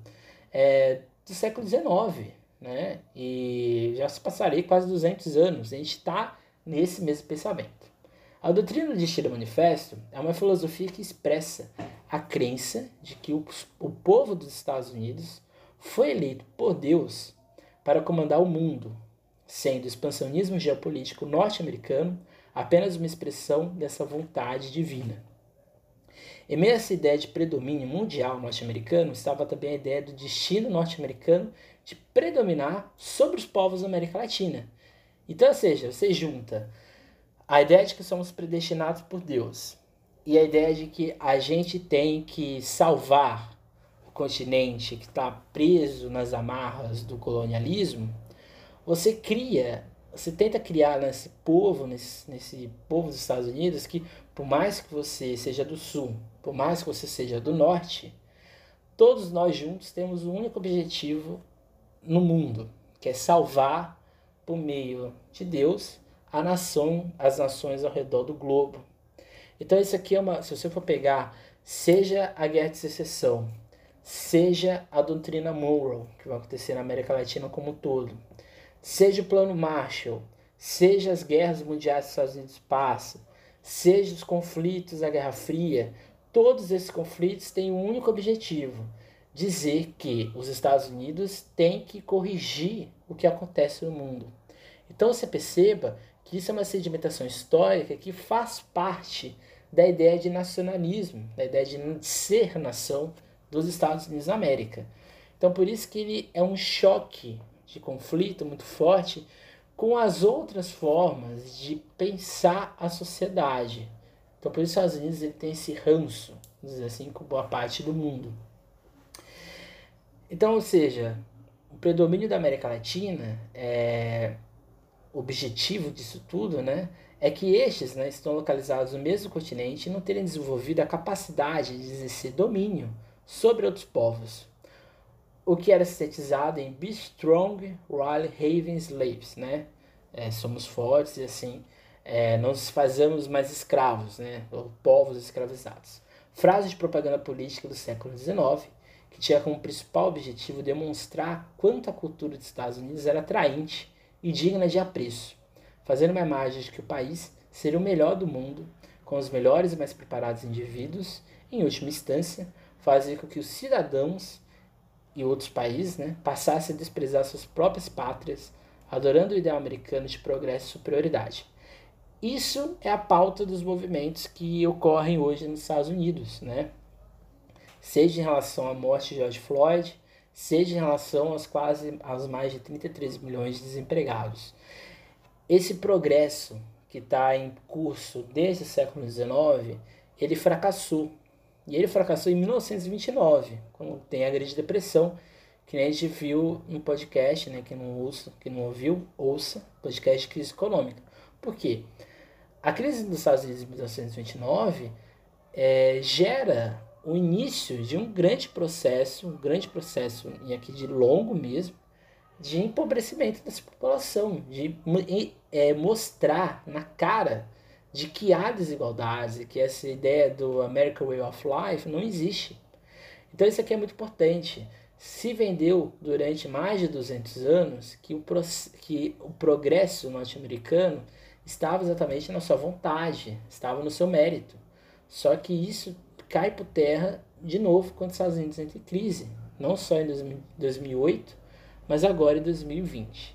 é, do século XIX, né? E já se passaria quase 200 anos. A gente está nesse mesmo pensamento. A doutrina do Destino Manifesto é uma filosofia que expressa a crença de que o, o povo dos Estados Unidos foi eleito por Deus para comandar o mundo, sendo o expansionismo geopolítico norte-americano apenas uma expressão dessa vontade divina. Em meio a essa ideia de predomínio mundial norte-americano estava também a ideia do destino norte-americano de predominar sobre os povos da América Latina. Então, ou seja, você junta a ideia de que somos predestinados por Deus e a ideia de que a gente tem que salvar o continente que está preso nas amarras do colonialismo, você cria você tenta criar nesse povo, nesse, nesse povo dos Estados Unidos, que por mais que você seja do sul, por mais que você seja do norte, todos nós juntos temos um único objetivo no mundo, que é salvar por meio de Deus a nação, as nações ao redor do globo. Então isso aqui é uma, se você for pegar, seja a guerra de secessão, seja a doutrina Monroe, que vai acontecer na América Latina como um todo, seja o plano Marshall, seja as guerras mundiais que os Estados Unidos passam, seja os conflitos da Guerra Fria, todos esses conflitos têm um único objetivo: dizer que os Estados Unidos têm que corrigir o que acontece no mundo. Então você perceba que isso é uma sedimentação histórica que faz parte da ideia de nacionalismo, da ideia de ser nação dos Estados Unidos da América. Então por isso que ele é um choque de conflito muito forte com as outras formas de pensar a sociedade. Então, por isso, os Estados Unidos ele tem esse ranço, dizer assim, com boa parte do mundo. Então, ou seja, o predomínio da América Latina, é, objetivo disso tudo, né, é que estes né, estão localizados no mesmo continente e não terem desenvolvido a capacidade de exercer domínio sobre outros povos o que era sintetizado em Be Strong while Having Slaves, né? É, somos fortes e assim é, não nos fazemos mais escravos, né? Ou povos escravizados. Frase de propaganda política do século XIX que tinha como principal objetivo demonstrar quanto a cultura dos Estados Unidos era atraente e digna de apreço, fazendo uma imagem de que o país seria o melhor do mundo, com os melhores e mais preparados indivíduos, em última instância, fazer com que os cidadãos e outros países né, passassem a desprezar suas próprias pátrias, adorando o ideal americano de progresso e superioridade. Isso é a pauta dos movimentos que ocorrem hoje nos Estados Unidos, né? seja em relação à morte de George Floyd, seja em relação aos quase aos mais de 33 milhões de desempregados. Esse progresso que está em curso desde o século XIX, ele fracassou e ele fracassou em 1929, quando tem a Grande Depressão, que a gente viu no podcast, né? Que não ouça, que não ouviu, ouça, podcast de crise econômica. Por quê? A crise dos Estados Unidos de 1929 é, gera o início de um grande processo, um grande processo, e aqui de longo mesmo, de empobrecimento dessa população, de é, mostrar na cara de que há desigualdades que essa ideia do American Way of Life não existe. Então isso aqui é muito importante. Se vendeu durante mais de 200 anos que o, que o progresso norte-americano estava exatamente na sua vontade, estava no seu mérito. Só que isso cai por terra de novo quando os Estados Unidos entram em crise, não só em 2008, mas agora em 2020.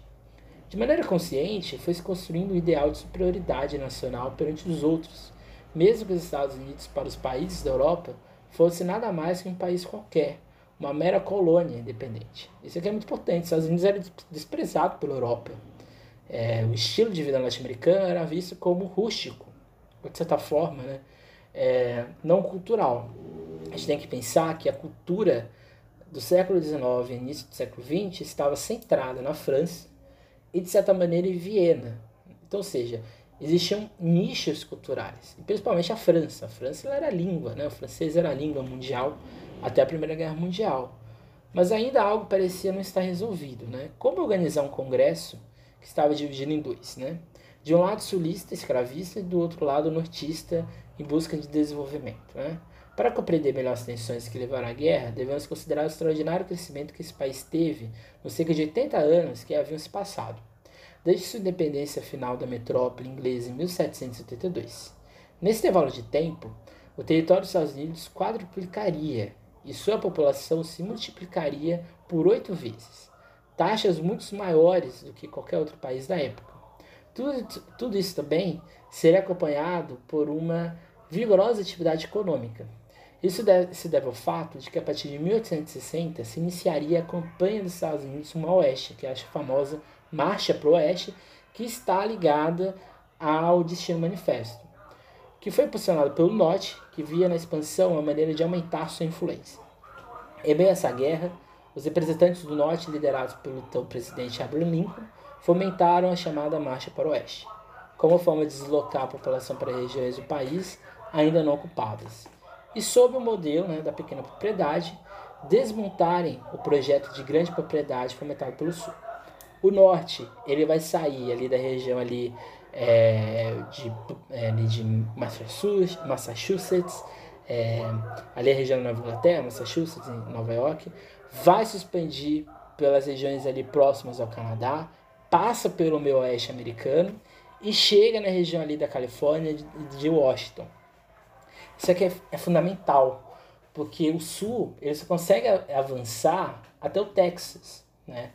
De maneira consciente, foi se construindo um ideal de superioridade nacional perante os outros, mesmo que os Estados Unidos, para os países da Europa, fosse nada mais que um país qualquer, uma mera colônia independente. Isso aqui é muito importante. Os Estados Unidos era desprezado pela Europa. É, o estilo de vida norte-americano era visto como rústico, de certa forma, né? É, não cultural. A gente tem que pensar que a cultura do século XIX e início do século XX estava centrada na França e, de certa maneira, em Viena. Então, ou seja, existiam nichos culturais, principalmente a França. A França era a língua, né? o francês era a língua mundial até a Primeira Guerra Mundial. Mas ainda algo parecia não estar resolvido. Né? Como organizar um congresso que estava dividido em dois? Né? De um lado sulista, escravista, e do outro lado nortista, em busca de desenvolvimento. Né? Para compreender melhor as tensões que levaram à guerra, devemos considerar o extraordinário crescimento que esse país teve nos cerca de 80 anos que haviam se passado, desde sua independência final da metrópole inglesa em 1772. Nesse intervalo de tempo, o território dos Estados Unidos quadruplicaria e sua população se multiplicaria por oito vezes, taxas muito maiores do que qualquer outro país da época. Tudo, tudo isso também seria acompanhado por uma vigorosa atividade econômica, isso deve, se deve ao fato de que a partir de 1860 se iniciaria a campanha dos Estados Unidos rumo oeste, que é a famosa Marcha para o Oeste, que está ligada ao Destino Manifesto, que foi posicionado pelo Norte, que via na expansão uma maneira de aumentar sua influência. Em meio a essa guerra, os representantes do Norte, liderados pelo então presidente Abraham Lincoln, fomentaram a chamada Marcha para o Oeste, como forma de deslocar a população para regiões do país ainda não ocupadas e, sob o modelo né, da pequena propriedade, desmontarem o projeto de grande propriedade fomentado pelo Sul. O Norte ele vai sair ali da região ali, é, de, é, de Massachusetts, é, ali a região da Nova Inglaterra, Massachusetts, Nova York, vai se expandir pelas regiões ali próximas ao Canadá, passa pelo meio oeste americano e chega na região ali da Califórnia de Washington. Isso aqui é, é fundamental, porque o Sul ele só consegue avançar até o Texas, né?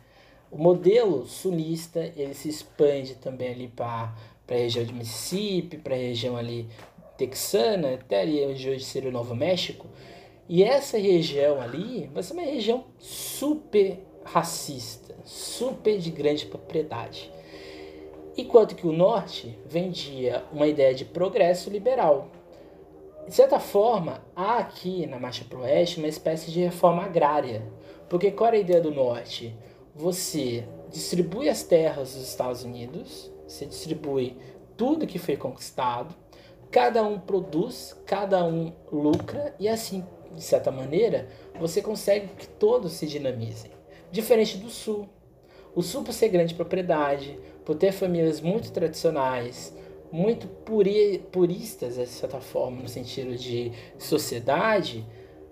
O modelo sulista ele se expande também ali para a região de Mississippi, para a região ali texana, até ali onde hoje seria o Novo México. E essa região ali vai ser uma região super racista, super de grande propriedade. Enquanto que o norte vendia uma ideia de progresso liberal, de certa forma, há aqui na Marcha para o Oeste uma espécie de reforma agrária. Porque qual era a ideia do Norte? Você distribui as terras dos Estados Unidos, você distribui tudo que foi conquistado, cada um produz, cada um lucra, e assim, de certa maneira, você consegue que todos se dinamizem. Diferente do Sul. O Sul, por ser grande propriedade, por ter famílias muito tradicionais, muito puri, puristas, de certa forma, no sentido de sociedade,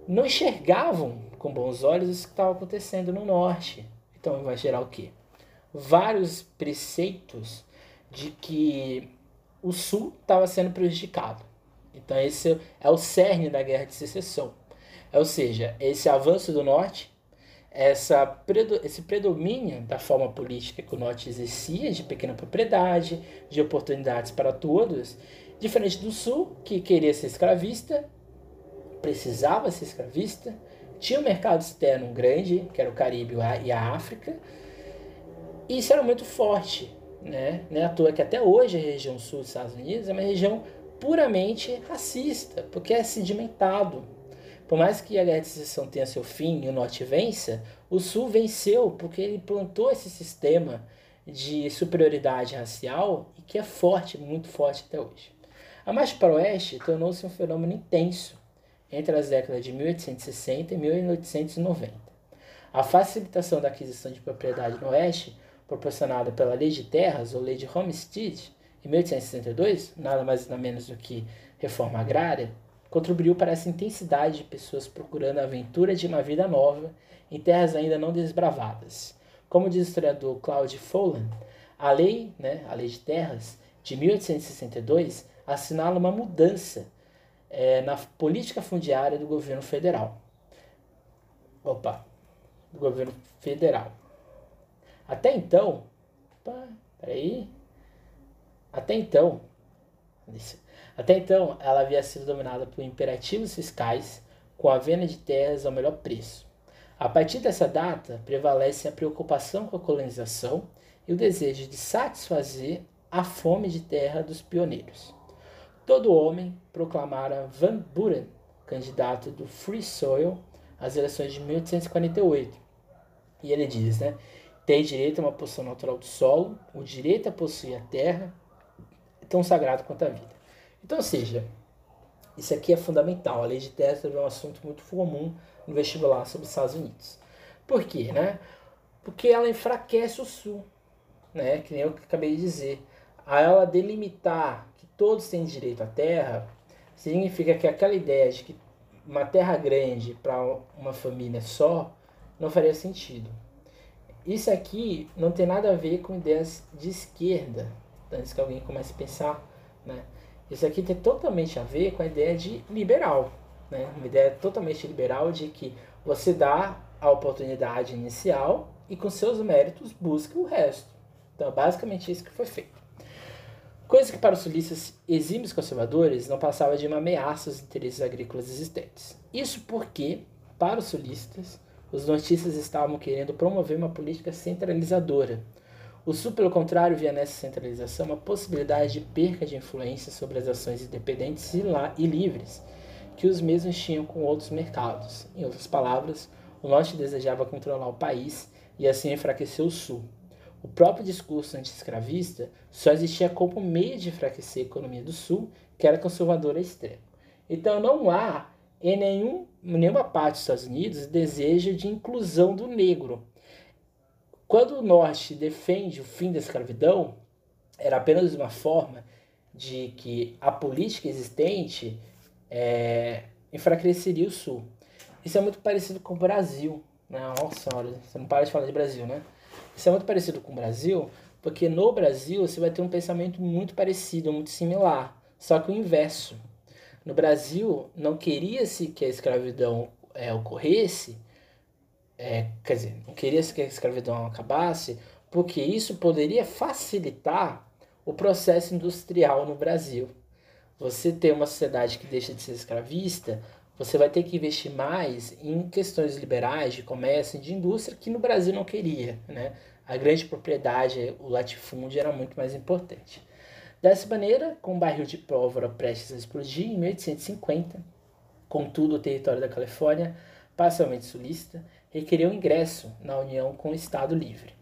não enxergavam com bons olhos o que estava acontecendo no norte. Então vai gerar o quê? Vários preceitos de que o sul estava sendo prejudicado. Então esse é o cerne da guerra de secessão. Ou seja, esse avanço do norte essa, esse predomínio da forma política que o norte exercia, de pequena propriedade, de oportunidades para todos, diferente do sul, que queria ser escravista, precisava ser escravista, tinha um mercado externo grande, que era o Caribe e a África, e isso era muito forte. Né? Não é à toa que até hoje a região sul dos Estados Unidos é uma região puramente racista, porque é sedimentado por mais que a guerra de secessão tenha seu fim e o norte vença, o sul venceu porque ele plantou esse sistema de superioridade racial e que é forte, muito forte até hoje. A marcha para o oeste tornou-se um fenômeno intenso entre as décadas de 1860 e 1890. A facilitação da aquisição de propriedade no oeste, proporcionada pela Lei de Terras ou Lei de Homestead, em 1862, nada mais nada menos do que reforma agrária, contribuiu para essa intensidade de pessoas procurando a aventura de uma vida nova em terras ainda não desbravadas. Como diz o historiador Claude Folland, a lei, né, a lei de terras de 1862 assinala uma mudança é, na política fundiária do governo federal. Opa, do governo federal. Até então, opa, peraí, até então, até então, ela havia sido dominada por imperativos fiscais com a venda de terras ao melhor preço. A partir dessa data, prevalece a preocupação com a colonização e o desejo de satisfazer a fome de terra dos pioneiros. Todo homem proclamara Van Buren, candidato do Free Soil, as eleições de 1848. E ele diz, né? Tem direito a uma posição natural do solo, o direito a possuir a terra, tão sagrado quanto a vida. Então, ou seja, isso aqui é fundamental. A lei de terras é um assunto muito comum no vestibular sobre os Estados Unidos. Por quê, né? Porque ela enfraquece o Sul, né? Que nem eu acabei de dizer. A ela delimitar que todos têm direito à terra, significa que aquela ideia de que uma terra grande para uma família só não faria sentido. Isso aqui não tem nada a ver com ideias de esquerda, antes que alguém comece a pensar, né? Isso aqui tem totalmente a ver com a ideia de liberal, né? Uma ideia totalmente liberal de que você dá a oportunidade inicial e com seus méritos busca o resto. Então, basicamente isso que foi feito. Coisa que para os sulistas exímios conservadores não passava de uma ameaça aos interesses agrícolas existentes. Isso porque, para os sulistas, os nortistas estavam querendo promover uma política centralizadora, o Sul, pelo contrário, via nessa centralização uma possibilidade de perca de influência sobre as ações independentes e, lá, e livres que os mesmos tinham com outros mercados. Em outras palavras, o Norte desejava controlar o país e assim enfraquecer o Sul. O próprio discurso anti-escravista só existia como meio de enfraquecer a economia do Sul, que era conservadora extrema. Então não há em nenhum, nenhuma parte dos Estados Unidos desejo de inclusão do negro quando o Norte defende o fim da escravidão, era apenas uma forma de que a política existente é, enfraqueceria o Sul. Isso é muito parecido com o Brasil. Né? Nossa senhora, você não para de falar de Brasil, né? Isso é muito parecido com o Brasil, porque no Brasil você vai ter um pensamento muito parecido, muito similar, só que o inverso. No Brasil, não queria-se que a escravidão é, ocorresse, é, quer dizer, não queria que a escravidão acabasse, porque isso poderia facilitar o processo industrial no Brasil. Você tem uma sociedade que deixa de ser escravista, você vai ter que investir mais em questões liberais de comércio, de indústria, que no Brasil não queria. Né? A grande propriedade, o latifúndio, era muito mais importante. Dessa maneira, com o barril de pólvora prestes a explodir em 1850, contudo o território da Califórnia, parcialmente sulista, requeriu ingresso na união com o Estado Livre.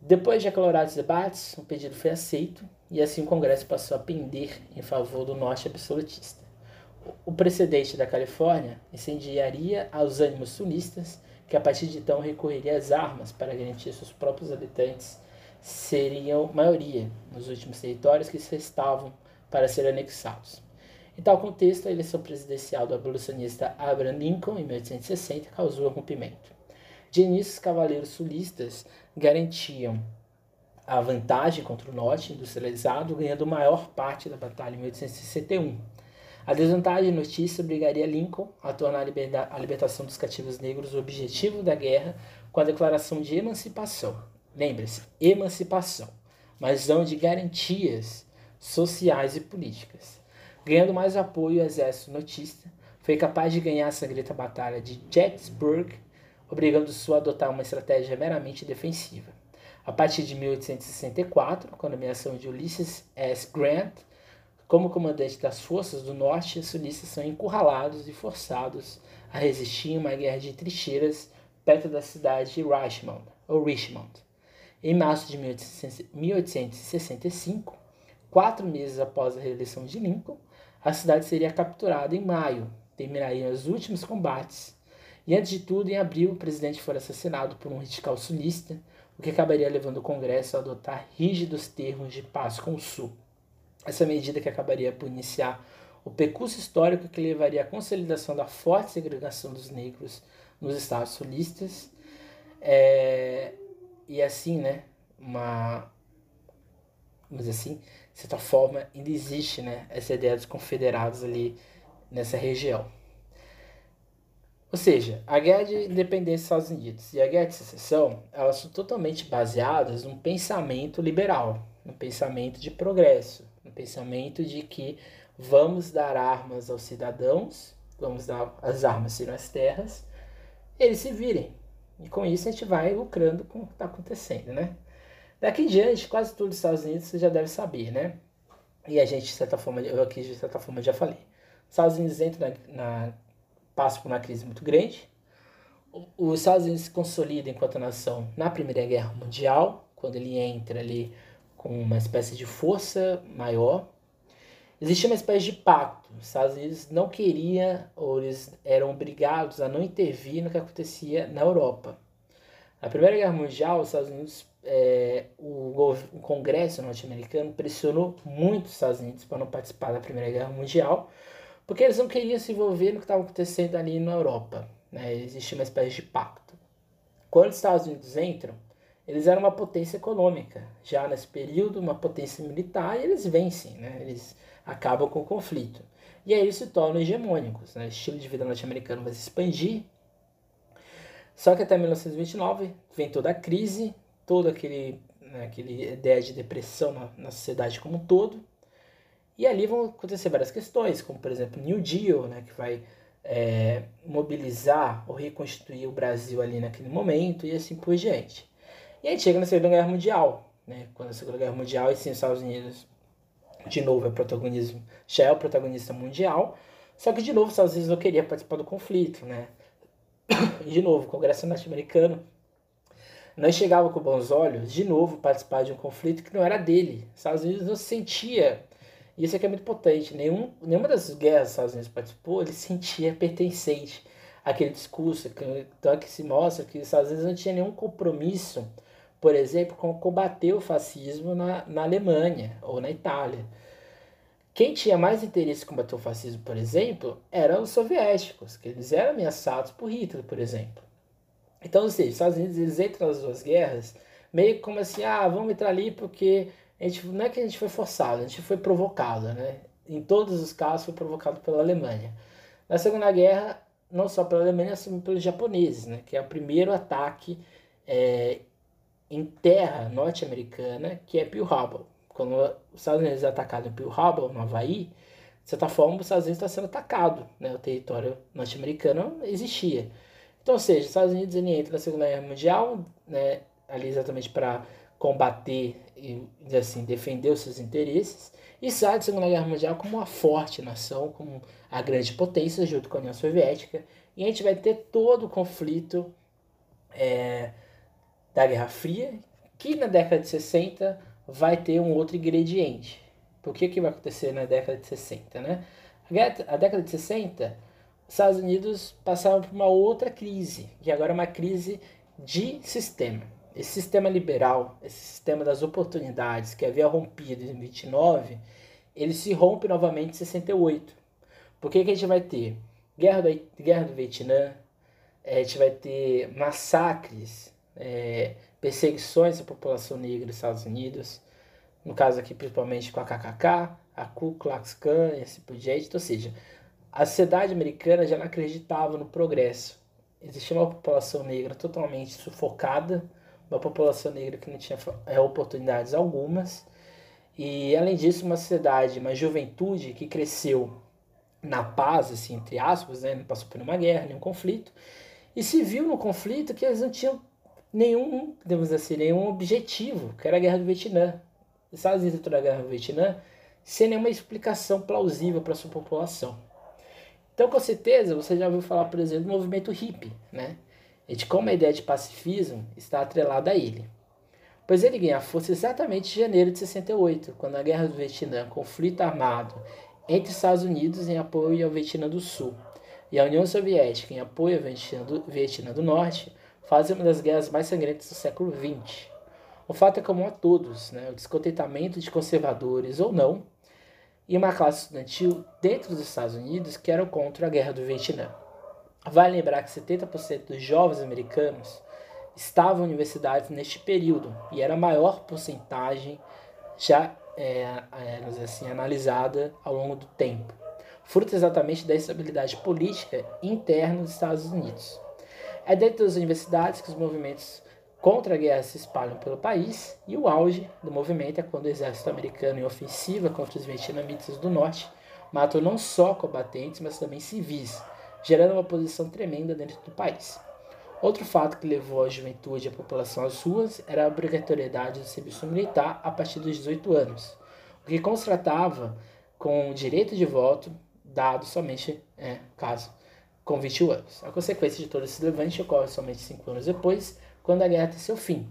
Depois de acalorados debates, o pedido foi aceito e assim o Congresso passou a pender em favor do norte absolutista. O precedente da Califórnia incendiaria aos ânimos sulistas, que a partir de então recorreria às armas para garantir seus próprios habitantes seriam maioria nos últimos territórios que se restavam para serem anexados. Em tal contexto, a eleição presidencial do abolicionista Abraham Lincoln, em 1860, causou rompimento. De início, os cavaleiros sulistas garantiam a vantagem contra o norte industrializado, ganhando maior parte da batalha em 1861. A desvantagem notícia obrigaria Lincoln a tornar a libertação dos cativos negros o objetivo da guerra com a declaração de emancipação. Lembre-se, emancipação, mas não de garantias sociais e políticas. Ganhando mais apoio, o exército notista foi capaz de ganhar a sangrenta batalha de Gettysburg, obrigando Sul a adotar uma estratégia meramente defensiva. A partir de 1864, com a nomeação de Ulysses S. Grant como comandante das forças do norte, os sulistas são encurralados e forçados a resistir em uma guerra de trincheiras perto da cidade de Richmond, ou Richmond. Em março de 1865, quatro meses após a reeleição de Lincoln, a cidade seria capturada em maio, terminariam os últimos combates, e antes de tudo, em abril, o presidente foi assassinado por um radical sulista, o que acabaria levando o Congresso a adotar rígidos termos de paz com o Sul. Essa medida que acabaria por iniciar o percurso histórico que levaria à consolidação da forte segregação dos negros nos estados sulistas, é, e assim, né, uma, vamos assim, de certa forma, ainda existe né, essa ideia dos confederados ali nessa região. Ou seja, a guerra de independência dos Estados Unidos e a guerra de secessão, elas são totalmente baseadas num pensamento liberal, num pensamento de progresso, num pensamento de que vamos dar armas aos cidadãos, vamos dar as armas serão as terras, eles se virem. E com isso a gente vai lucrando com o que está acontecendo, né? Daqui em diante, quase tudo dos Estados Unidos você já deve saber, né? E a gente, de certa forma, eu aqui de certa forma já falei. Os Estados Unidos entram na, na passa por uma crise muito grande. Os Estados Unidos se consolida enquanto nação na Primeira Guerra Mundial, quando ele entra ali com uma espécie de força maior. Existia uma espécie de pacto. Os Estados Unidos não queria, ou eles eram obrigados a não intervir no que acontecia na Europa. Na Primeira Guerra Mundial, os Estados Unidos, é, o, o Congresso norte-americano pressionou muito os Estados Unidos para não participar da Primeira Guerra Mundial, porque eles não queriam se envolver no que estava acontecendo ali na Europa. Né? Existia uma espécie de pacto. Quando os Estados Unidos entram, eles eram uma potência econômica. Já nesse período, uma potência militar, e eles vencem, né? eles acabam com o conflito. E aí eles se tornam hegemônicos. Né? O estilo de vida norte-americano vai se expandir. Só que até 1929 vem toda a crise, toda aquele, né, aquele ideia de depressão na, na sociedade como um todo. E ali vão acontecer várias questões, como por exemplo New Deal, né, que vai é, mobilizar ou reconstituir o Brasil ali naquele momento e assim por diante. E aí chega na Segunda Guerra Mundial, né? Quando a Segunda Guerra Mundial e sim os Estados Unidos de novo é protagonismo, já é o protagonista mundial, só que de novo os Estados Unidos não queria participar do conflito, né? E de novo, o Congresso norte-americano não chegava com bons olhos de novo participar de um conflito que não era dele. Os Estados Unidos não se sentia e isso aqui é muito potente. Nenhum, nenhuma das guerras que os Estados Unidos participou, ele sentia pertencente àquele discurso. Então aqui se mostra que os Estados Unidos não tinha nenhum compromisso, por exemplo, com combater o fascismo na, na Alemanha ou na Itália. Quem tinha mais interesse em combater o fascismo, por exemplo, eram os soviéticos, que eles eram ameaçados por Hitler, por exemplo. Então, ou seja, os Estados Unidos eles entram nas duas guerras meio como assim, ah, vamos entrar ali porque a gente, não é que a gente foi forçado, a gente foi provocado, né? Em todos os casos foi provocado pela Alemanha. Na Segunda Guerra, não só pela Alemanha, mas pelos japoneses, né? Que é o primeiro ataque é, em terra norte-americana, que é Pearl Harbor. Quando os Estados Unidos é atacado em Pearl Harbor, no Havaí, de certa forma, os Estados Unidos está sendo atacado, né? O território norte-americano existia. Então, ou seja, os Estados Unidos ele entra na Segunda Guerra Mundial, né? Ali exatamente para combater e assim defender os seus interesses e sai da Segunda Guerra Mundial como uma forte nação, como a grande potência junto com a União Soviética e a gente vai ter todo o conflito é, da Guerra Fria que na década de 60 vai ter um outro ingrediente. Por que que vai acontecer na década de 60, né? A década de 60, os Estados Unidos passaram por uma outra crise, que agora é uma crise de sistema esse sistema liberal, esse sistema das oportunidades que havia rompido em 29, ele se rompe novamente em 68. Por que, que a gente vai ter guerra do, guerra do Vietnã, é, a gente vai ter massacres, é, perseguições à população negra nos Estados Unidos, no caso aqui principalmente com a KKK, a Ku Klux Klan e assim por diante. Então, ou seja, a sociedade americana já não acreditava no progresso. Existia uma população negra totalmente sufocada, uma população negra que não tinha é, oportunidades algumas. E além disso, uma sociedade, uma juventude que cresceu na paz, assim, entre aspas, né? não passou por nenhuma guerra, nenhum conflito, e se viu no conflito que eles não tinham nenhum, dizer assim, nenhum objetivo, que era a guerra do Vietnã. Os Estados Unidos entrou na guerra do Vietnã sem nenhuma explicação plausível para sua população. Então, com certeza, você já ouviu falar, por exemplo, do movimento hippie, né? e de como a ideia de pacifismo está atrelada a ele. Pois ele ganha força exatamente em janeiro de 68, quando a Guerra do Vietnã, conflito armado entre Estados Unidos em apoio ao Vietnã do Sul e a União Soviética em apoio ao Vietnã do, Vietnã do Norte, fazem uma das guerras mais sangrentas do século XX. O fato é comum a todos, né? o descontentamento de conservadores ou não, e uma classe estudantil dentro dos Estados Unidos que eram contra a Guerra do Vietnã. Vale lembrar que 70% dos jovens americanos estavam em universidades neste período e era a maior porcentagem já é, é, assim, analisada ao longo do tempo, fruto exatamente da estabilidade política interna dos Estados Unidos. É dentro das universidades que os movimentos contra a guerra se espalham pelo país e o auge do movimento é quando o exército americano em ofensiva contra os vietnamitas do norte matou não só combatentes, mas também civis, gerando uma posição tremenda dentro do país. Outro fato que levou a juventude e a população às ruas era a obrigatoriedade do serviço militar a partir dos 18 anos, o que constatava com o direito de voto dado somente, é, caso, com 21 anos. A consequência de todo esse levante ocorre somente cinco anos depois, quando a guerra tem seu fim.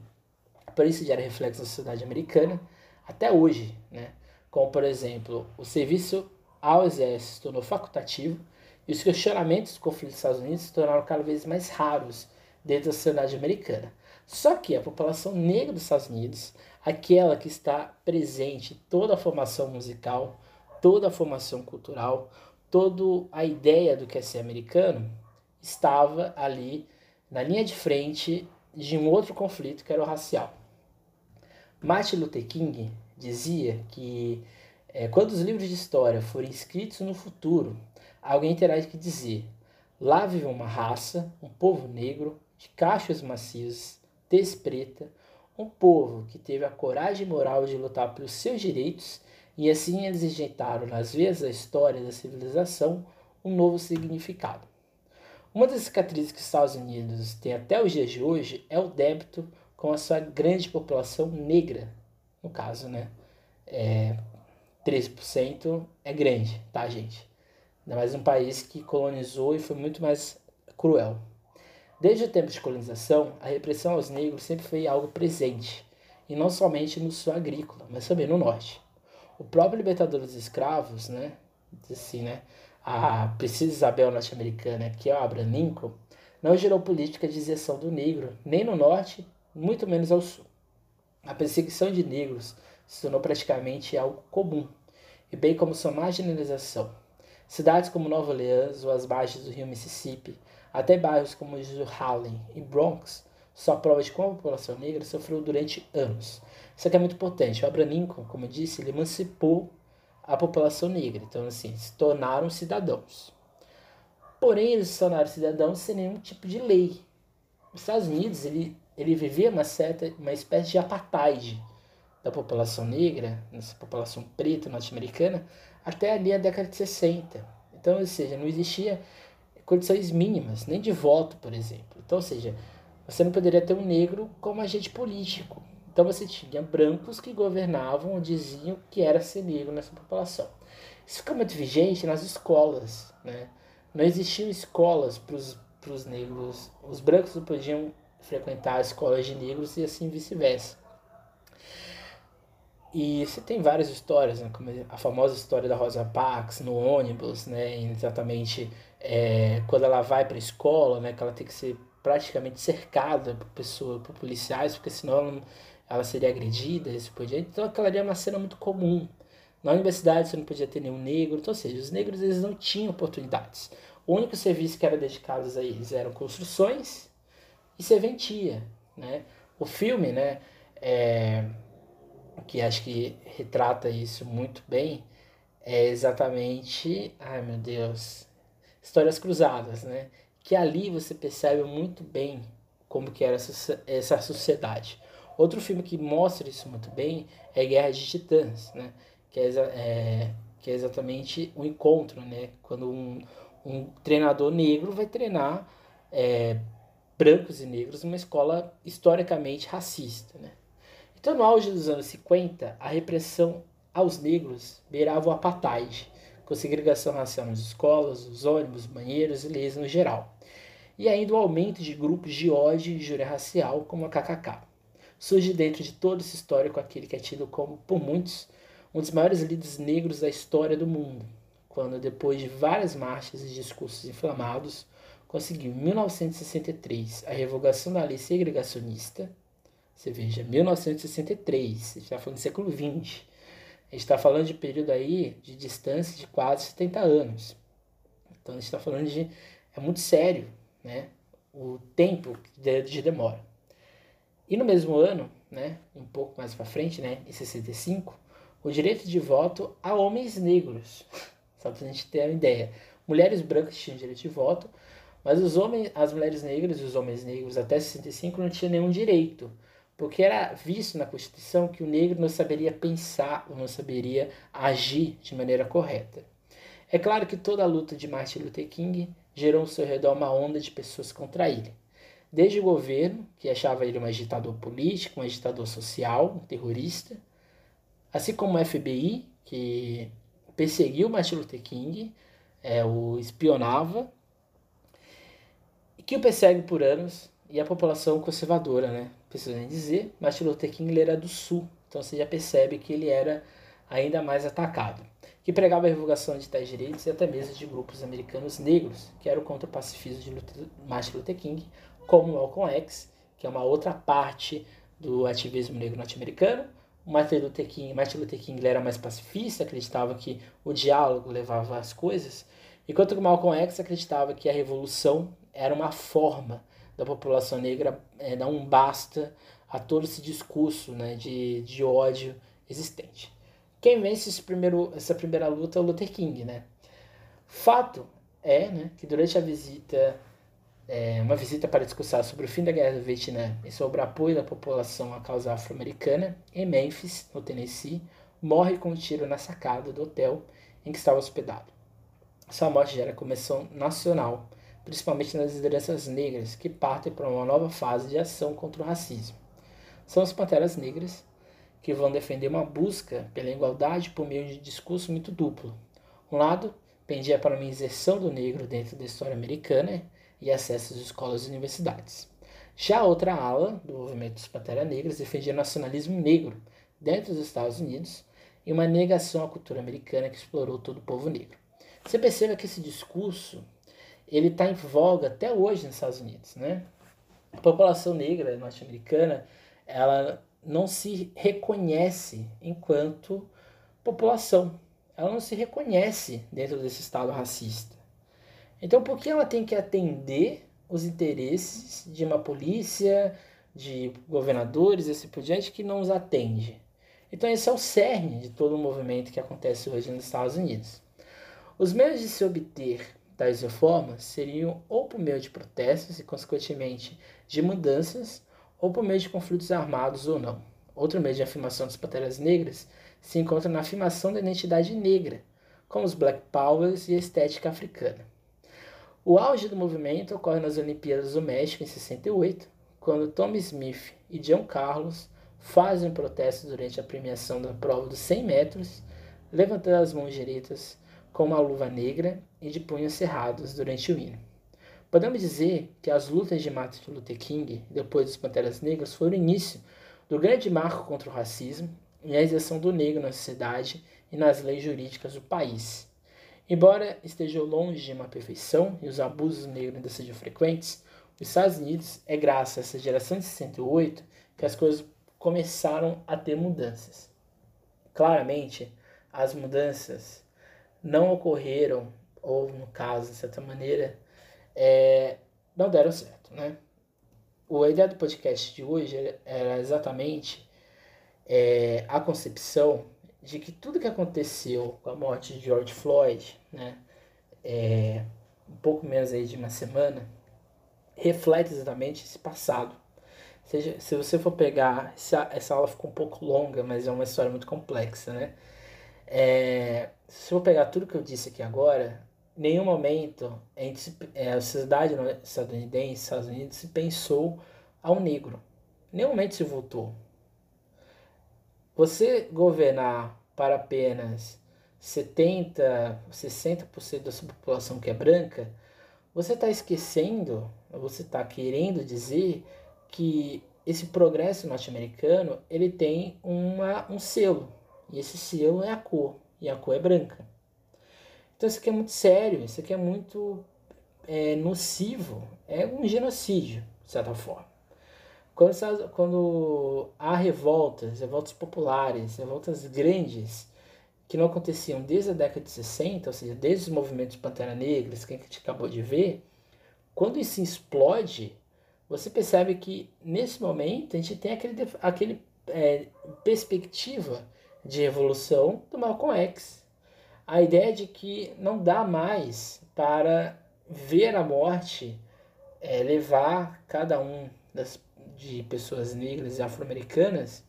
Por isso gera reflexo na sociedade americana até hoje, né? como por exemplo, o serviço ao exército se tornou facultativo e os questionamentos do conflito dos Estados Unidos se tornaram cada vez mais raros dentro da sociedade americana. Só que a população negra dos Estados Unidos, aquela que está presente toda a formação musical, toda a formação cultural, toda a ideia do que é ser americano, estava ali na linha de frente de um outro conflito que era o racial. Martin Luther King dizia que é, quando os livros de história forem escritos no futuro, alguém terá que dizer: lá vive uma raça, um povo negro, de cachos macios, tez preta, um povo que teve a coragem moral de lutar pelos seus direitos e assim eles injetaram nas veias da história da civilização um novo significado. Uma das cicatrizes que os Estados Unidos têm até os dias de hoje é o débito com a sua grande população negra, no caso, né? É, 13% é grande, tá, gente? Ainda mais um país que colonizou e foi muito mais cruel. Desde o tempo de colonização, a repressão aos negros sempre foi algo presente, e não somente no sul agrícola, mas também no norte. O próprio libertador dos escravos, né, assim, né, a Princesa Isabel norte-americana, que é o Abraham Lincoln, não gerou política de isenção do negro, nem no norte, muito menos ao sul. A perseguição de negros se tornou praticamente algo comum, e bem como sua marginalização. Cidades como Nova Orleans ou as margens do rio Mississippi até bairros como Harlem e Bronx, só prova de como a população negra sofreu durante anos. Isso aqui é muito importante. O Abraham Lincoln, como eu disse, ele emancipou a população negra. Então, assim, se tornaram cidadãos. Porém, eles se tornaram cidadãos sem nenhum tipo de lei. Os Estados Unidos, ele, ele vivia uma certa, uma espécie de apartheid da população negra, nessa população preta norte-americana, até ali a década de 60. Então, ou seja, não existia condições mínimas, nem de voto, por exemplo. Então, ou seja, você não poderia ter um negro como agente político. Então você tinha brancos que governavam diziam que era ser negro nessa população. Isso fica muito vigente nas escolas, né? Não existiam escolas para os negros, os brancos não podiam frequentar escolas de negros e assim vice-versa. E você tem várias histórias, né? como a famosa história da Rosa Parks no ônibus, né? exatamente é, quando ela vai para a escola, né? que ela tem que ser praticamente cercada por pessoas, por policiais, porque senão ela seria agredida, isso por diante. Então aquela ali é uma cena muito comum. Na universidade você não podia ter nenhum negro, então, ou seja, os negros eles não tinham oportunidades. O único serviço que era dedicado a eles eram construções e serventia, né? O filme, né, é, que acho que retrata isso muito bem, é exatamente, ai meu Deus, Histórias Cruzadas, né? Que ali você percebe muito bem como que era essa, essa sociedade. Outro filme que mostra isso muito bem é Guerra de Titãs, né? Que é, é que é exatamente o um encontro, né? Quando um, um treinador negro vai treinar é, brancos e negros numa escola historicamente racista, né? Então, no auge dos anos 50, a repressão aos negros beirava o apartheid, com segregação racial nas escolas, os ônibus, banheiros e leis no geral. E ainda o aumento de grupos de ódio e injúria racial, como a KKK. Surge dentro de todo esse histórico aquele que é tido como, por muitos, um dos maiores líderes negros da história do mundo, quando, depois de várias marchas e discursos inflamados, conseguiu, em 1963, a revogação da lei segregacionista você veja, 1963, a gente está falando do século XX. A gente está falando de período aí de distância de quase 70 anos. Então a gente está falando de. É muito sério, né? O tempo de demora. E no mesmo ano, né? Um pouco mais para frente, né? Em 65, o direito de voto a homens negros. Só para a gente ter uma ideia. Mulheres brancas tinham direito de voto, mas os homens, as mulheres negras e os homens negros até 65 não tinham nenhum direito porque era visto na Constituição que o negro não saberia pensar ou não saberia agir de maneira correta. É claro que toda a luta de Martin Luther King gerou ao seu redor uma onda de pessoas contra ele. Desde o governo, que achava ele um agitador político, um agitador social, um terrorista, assim como o FBI, que perseguiu Martin Luther King, é, o espionava, que o persegue por anos e a população conservadora, né? Precisa nem dizer, Martin Luther King ele era do sul, então você já percebe que ele era ainda mais atacado. Que pregava a revogação de tais direitos e até mesmo de grupos americanos negros, que eram contra o pacifismo de Martin Luther King, como Malcolm X, que é uma outra parte do ativismo negro norte-americano. O Martin Luther King, Martin Luther King era mais pacifista, acreditava que o diálogo levava as coisas, enquanto que Malcolm X acreditava que a revolução era uma forma da população negra é, dar um basta a todo esse discurso né, de, de ódio existente. Quem vence esse primeiro, essa primeira luta é o Luther King, né? Fato é né, que durante a visita, é, uma visita para discussar sobre o fim da guerra do Vietnã e sobre o apoio da população à causa afro-americana, em Memphis, no Tennessee, morre com um tiro na sacada do hotel em que estava hospedado. Sua morte gera comoção nacional principalmente nas lideranças negras, que partem para uma nova fase de ação contra o racismo. São as Panteras Negras, que vão defender uma busca pela igualdade por meio de discurso muito duplo. Um lado pendia para uma inserção do negro dentro da história americana e acesso às escolas e universidades. Já outra ala do movimento dos Panteras Negras defendia nacionalismo negro dentro dos Estados Unidos e uma negação à cultura americana que explorou todo o povo negro. Você perceba que esse discurso ele está em voga até hoje nos Estados Unidos, né? A população negra norte-americana, ela não se reconhece enquanto população. Ela não se reconhece dentro desse estado racista. Então, por que ela tem que atender os interesses de uma polícia, de governadores, esse por diante, que não os atende? Então, esse é o cerne de todo o movimento que acontece hoje nos Estados Unidos. Os meios de se obter Tais reformas seriam ou por meio de protestos e, consequentemente, de mudanças, ou por meio de conflitos armados ou não. Outro meio de afirmação das panteras negras se encontra na afirmação da identidade negra, como os Black Powers e a estética africana. O auge do movimento ocorre nas Olimpíadas do México em 68, quando Tommy Smith e John Carlos fazem um protesto durante a premiação da prova dos 100 metros, levantando as mãos direitas com uma luva negra e de punhos cerrados durante o hino. Podemos dizer que as lutas de Martin Luther King, depois dos Panteras Negras, foram o início do grande marco contra o racismo e a isenção do negro na sociedade e nas leis jurídicas do país. Embora esteja longe de uma perfeição e os abusos negros ainda sejam frequentes, os Estados Unidos é graças a essa geração de 68 que as coisas começaram a ter mudanças. Claramente, as mudanças não ocorreram, ou no caso, de certa maneira, é, não deram certo, né? A ideia do podcast de hoje era exatamente é, a concepção de que tudo que aconteceu com a morte de George Floyd, né, é, um pouco menos aí de uma semana, reflete exatamente esse passado. Seja, se você for pegar, essa, essa aula ficou um pouco longa, mas é uma história muito complexa, né? É, se eu pegar tudo que eu disse aqui agora, nenhum momento é, a sociedade estadunidense, Estados Unidos, se pensou ao negro. Nenhum momento se votou. Você governar para apenas 70, 60% da sua população que é branca, você está esquecendo, você está querendo dizer que esse progresso norte-americano ele tem uma, um selo e esse selo é a cor, e a cor é branca. Então isso aqui é muito sério, isso aqui é muito é, nocivo, é um genocídio, de certa forma. Quando, quando há revoltas, revoltas populares, revoltas grandes, que não aconteciam desde a década de 60, ou seja, desde os movimentos Pantera Negra, que a gente acabou de ver, quando isso explode, você percebe que nesse momento a gente tem aquele, aquele é, perspectiva de evolução do Malcolm X. A ideia de que não dá mais para ver a morte é, levar cada um das, de pessoas negras e afro-americanas,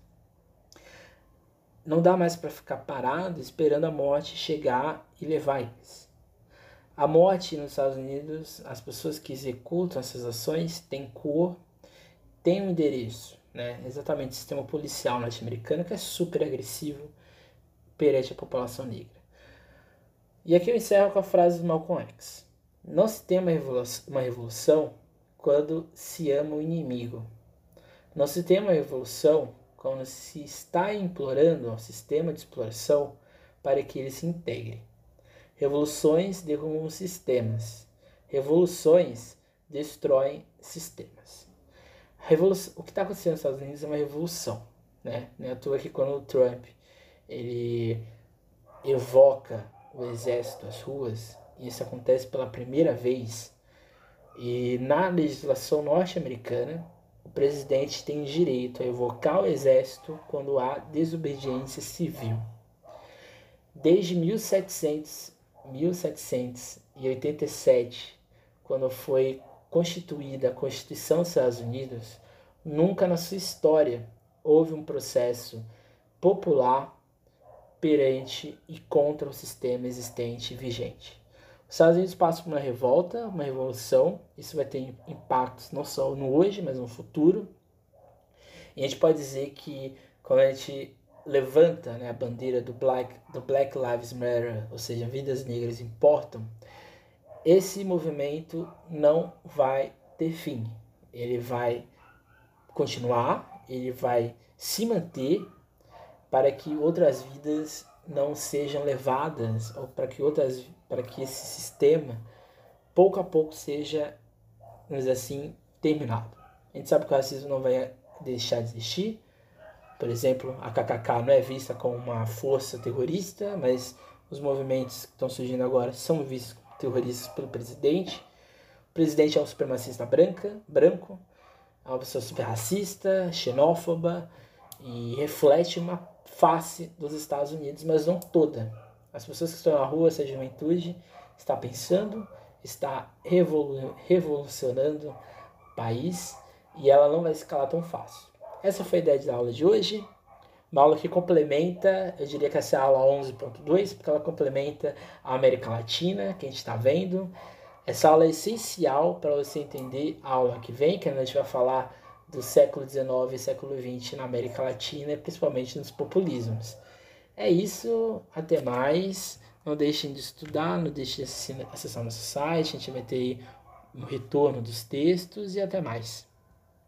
não dá mais para ficar parado esperando a morte chegar e levar eles. A morte nos Estados Unidos, as pessoas que executam essas ações têm cor, têm um endereço né? exatamente o sistema policial norte-americano, que é super agressivo perante a população negra. E aqui eu encerro com a frase do Malcolm X. Não se tem uma revolução, uma revolução quando se ama o inimigo. Não se tem uma revolução quando se está implorando ao sistema de exploração para que ele se integre. Revoluções derrubam sistemas. Revoluções destroem sistemas. Revolução, o que está acontecendo nos Estados Unidos é uma revolução. Né? Não é à toa que quando o Trump ele evoca o exército às ruas, e isso acontece pela primeira vez, e na legislação norte-americana, o presidente tem direito a evocar o exército quando há desobediência civil. Desde 1700, 1787, quando foi constituída a Constituição dos Estados Unidos, nunca na sua história houve um processo popular perante e contra o sistema existente e vigente. Os Estados Unidos passam por uma revolta, uma revolução, isso vai ter impactos não só no hoje, mas no futuro. E a gente pode dizer que quando a gente levanta né, a bandeira do Black, do Black Lives Matter, ou seja, vidas negras importam, esse movimento não vai ter fim. Ele vai continuar, ele vai se manter para que outras vidas não sejam levadas ou para que outras para que esse sistema pouco a pouco seja vamos dizer assim terminado. A gente sabe que o racismo não vai deixar de existir. Por exemplo, a KKK não é vista como uma força terrorista, mas os movimentos que estão surgindo agora são vistos como terroristas pelo presidente. O presidente é um supremacista branca, branco, é uma pessoa super racista, xenófoba e reflete uma face dos Estados Unidos, mas não toda. As pessoas que estão na rua, essa juventude, está pensando, está revolu revolucionando o país e ela não vai se calar tão fácil. Essa foi a ideia da aula de hoje. Uma aula que complementa, eu diria que essa é a aula 11.2, porque ela complementa a América Latina, que a gente está vendo. Essa aula é essencial para você entender a aula que vem, que a gente vai falar do século XIX e século XX na América Latina, principalmente nos populismos. É isso, até mais. Não deixem de estudar, não deixem de acessar nosso site, a gente vai ter um retorno dos textos e até mais.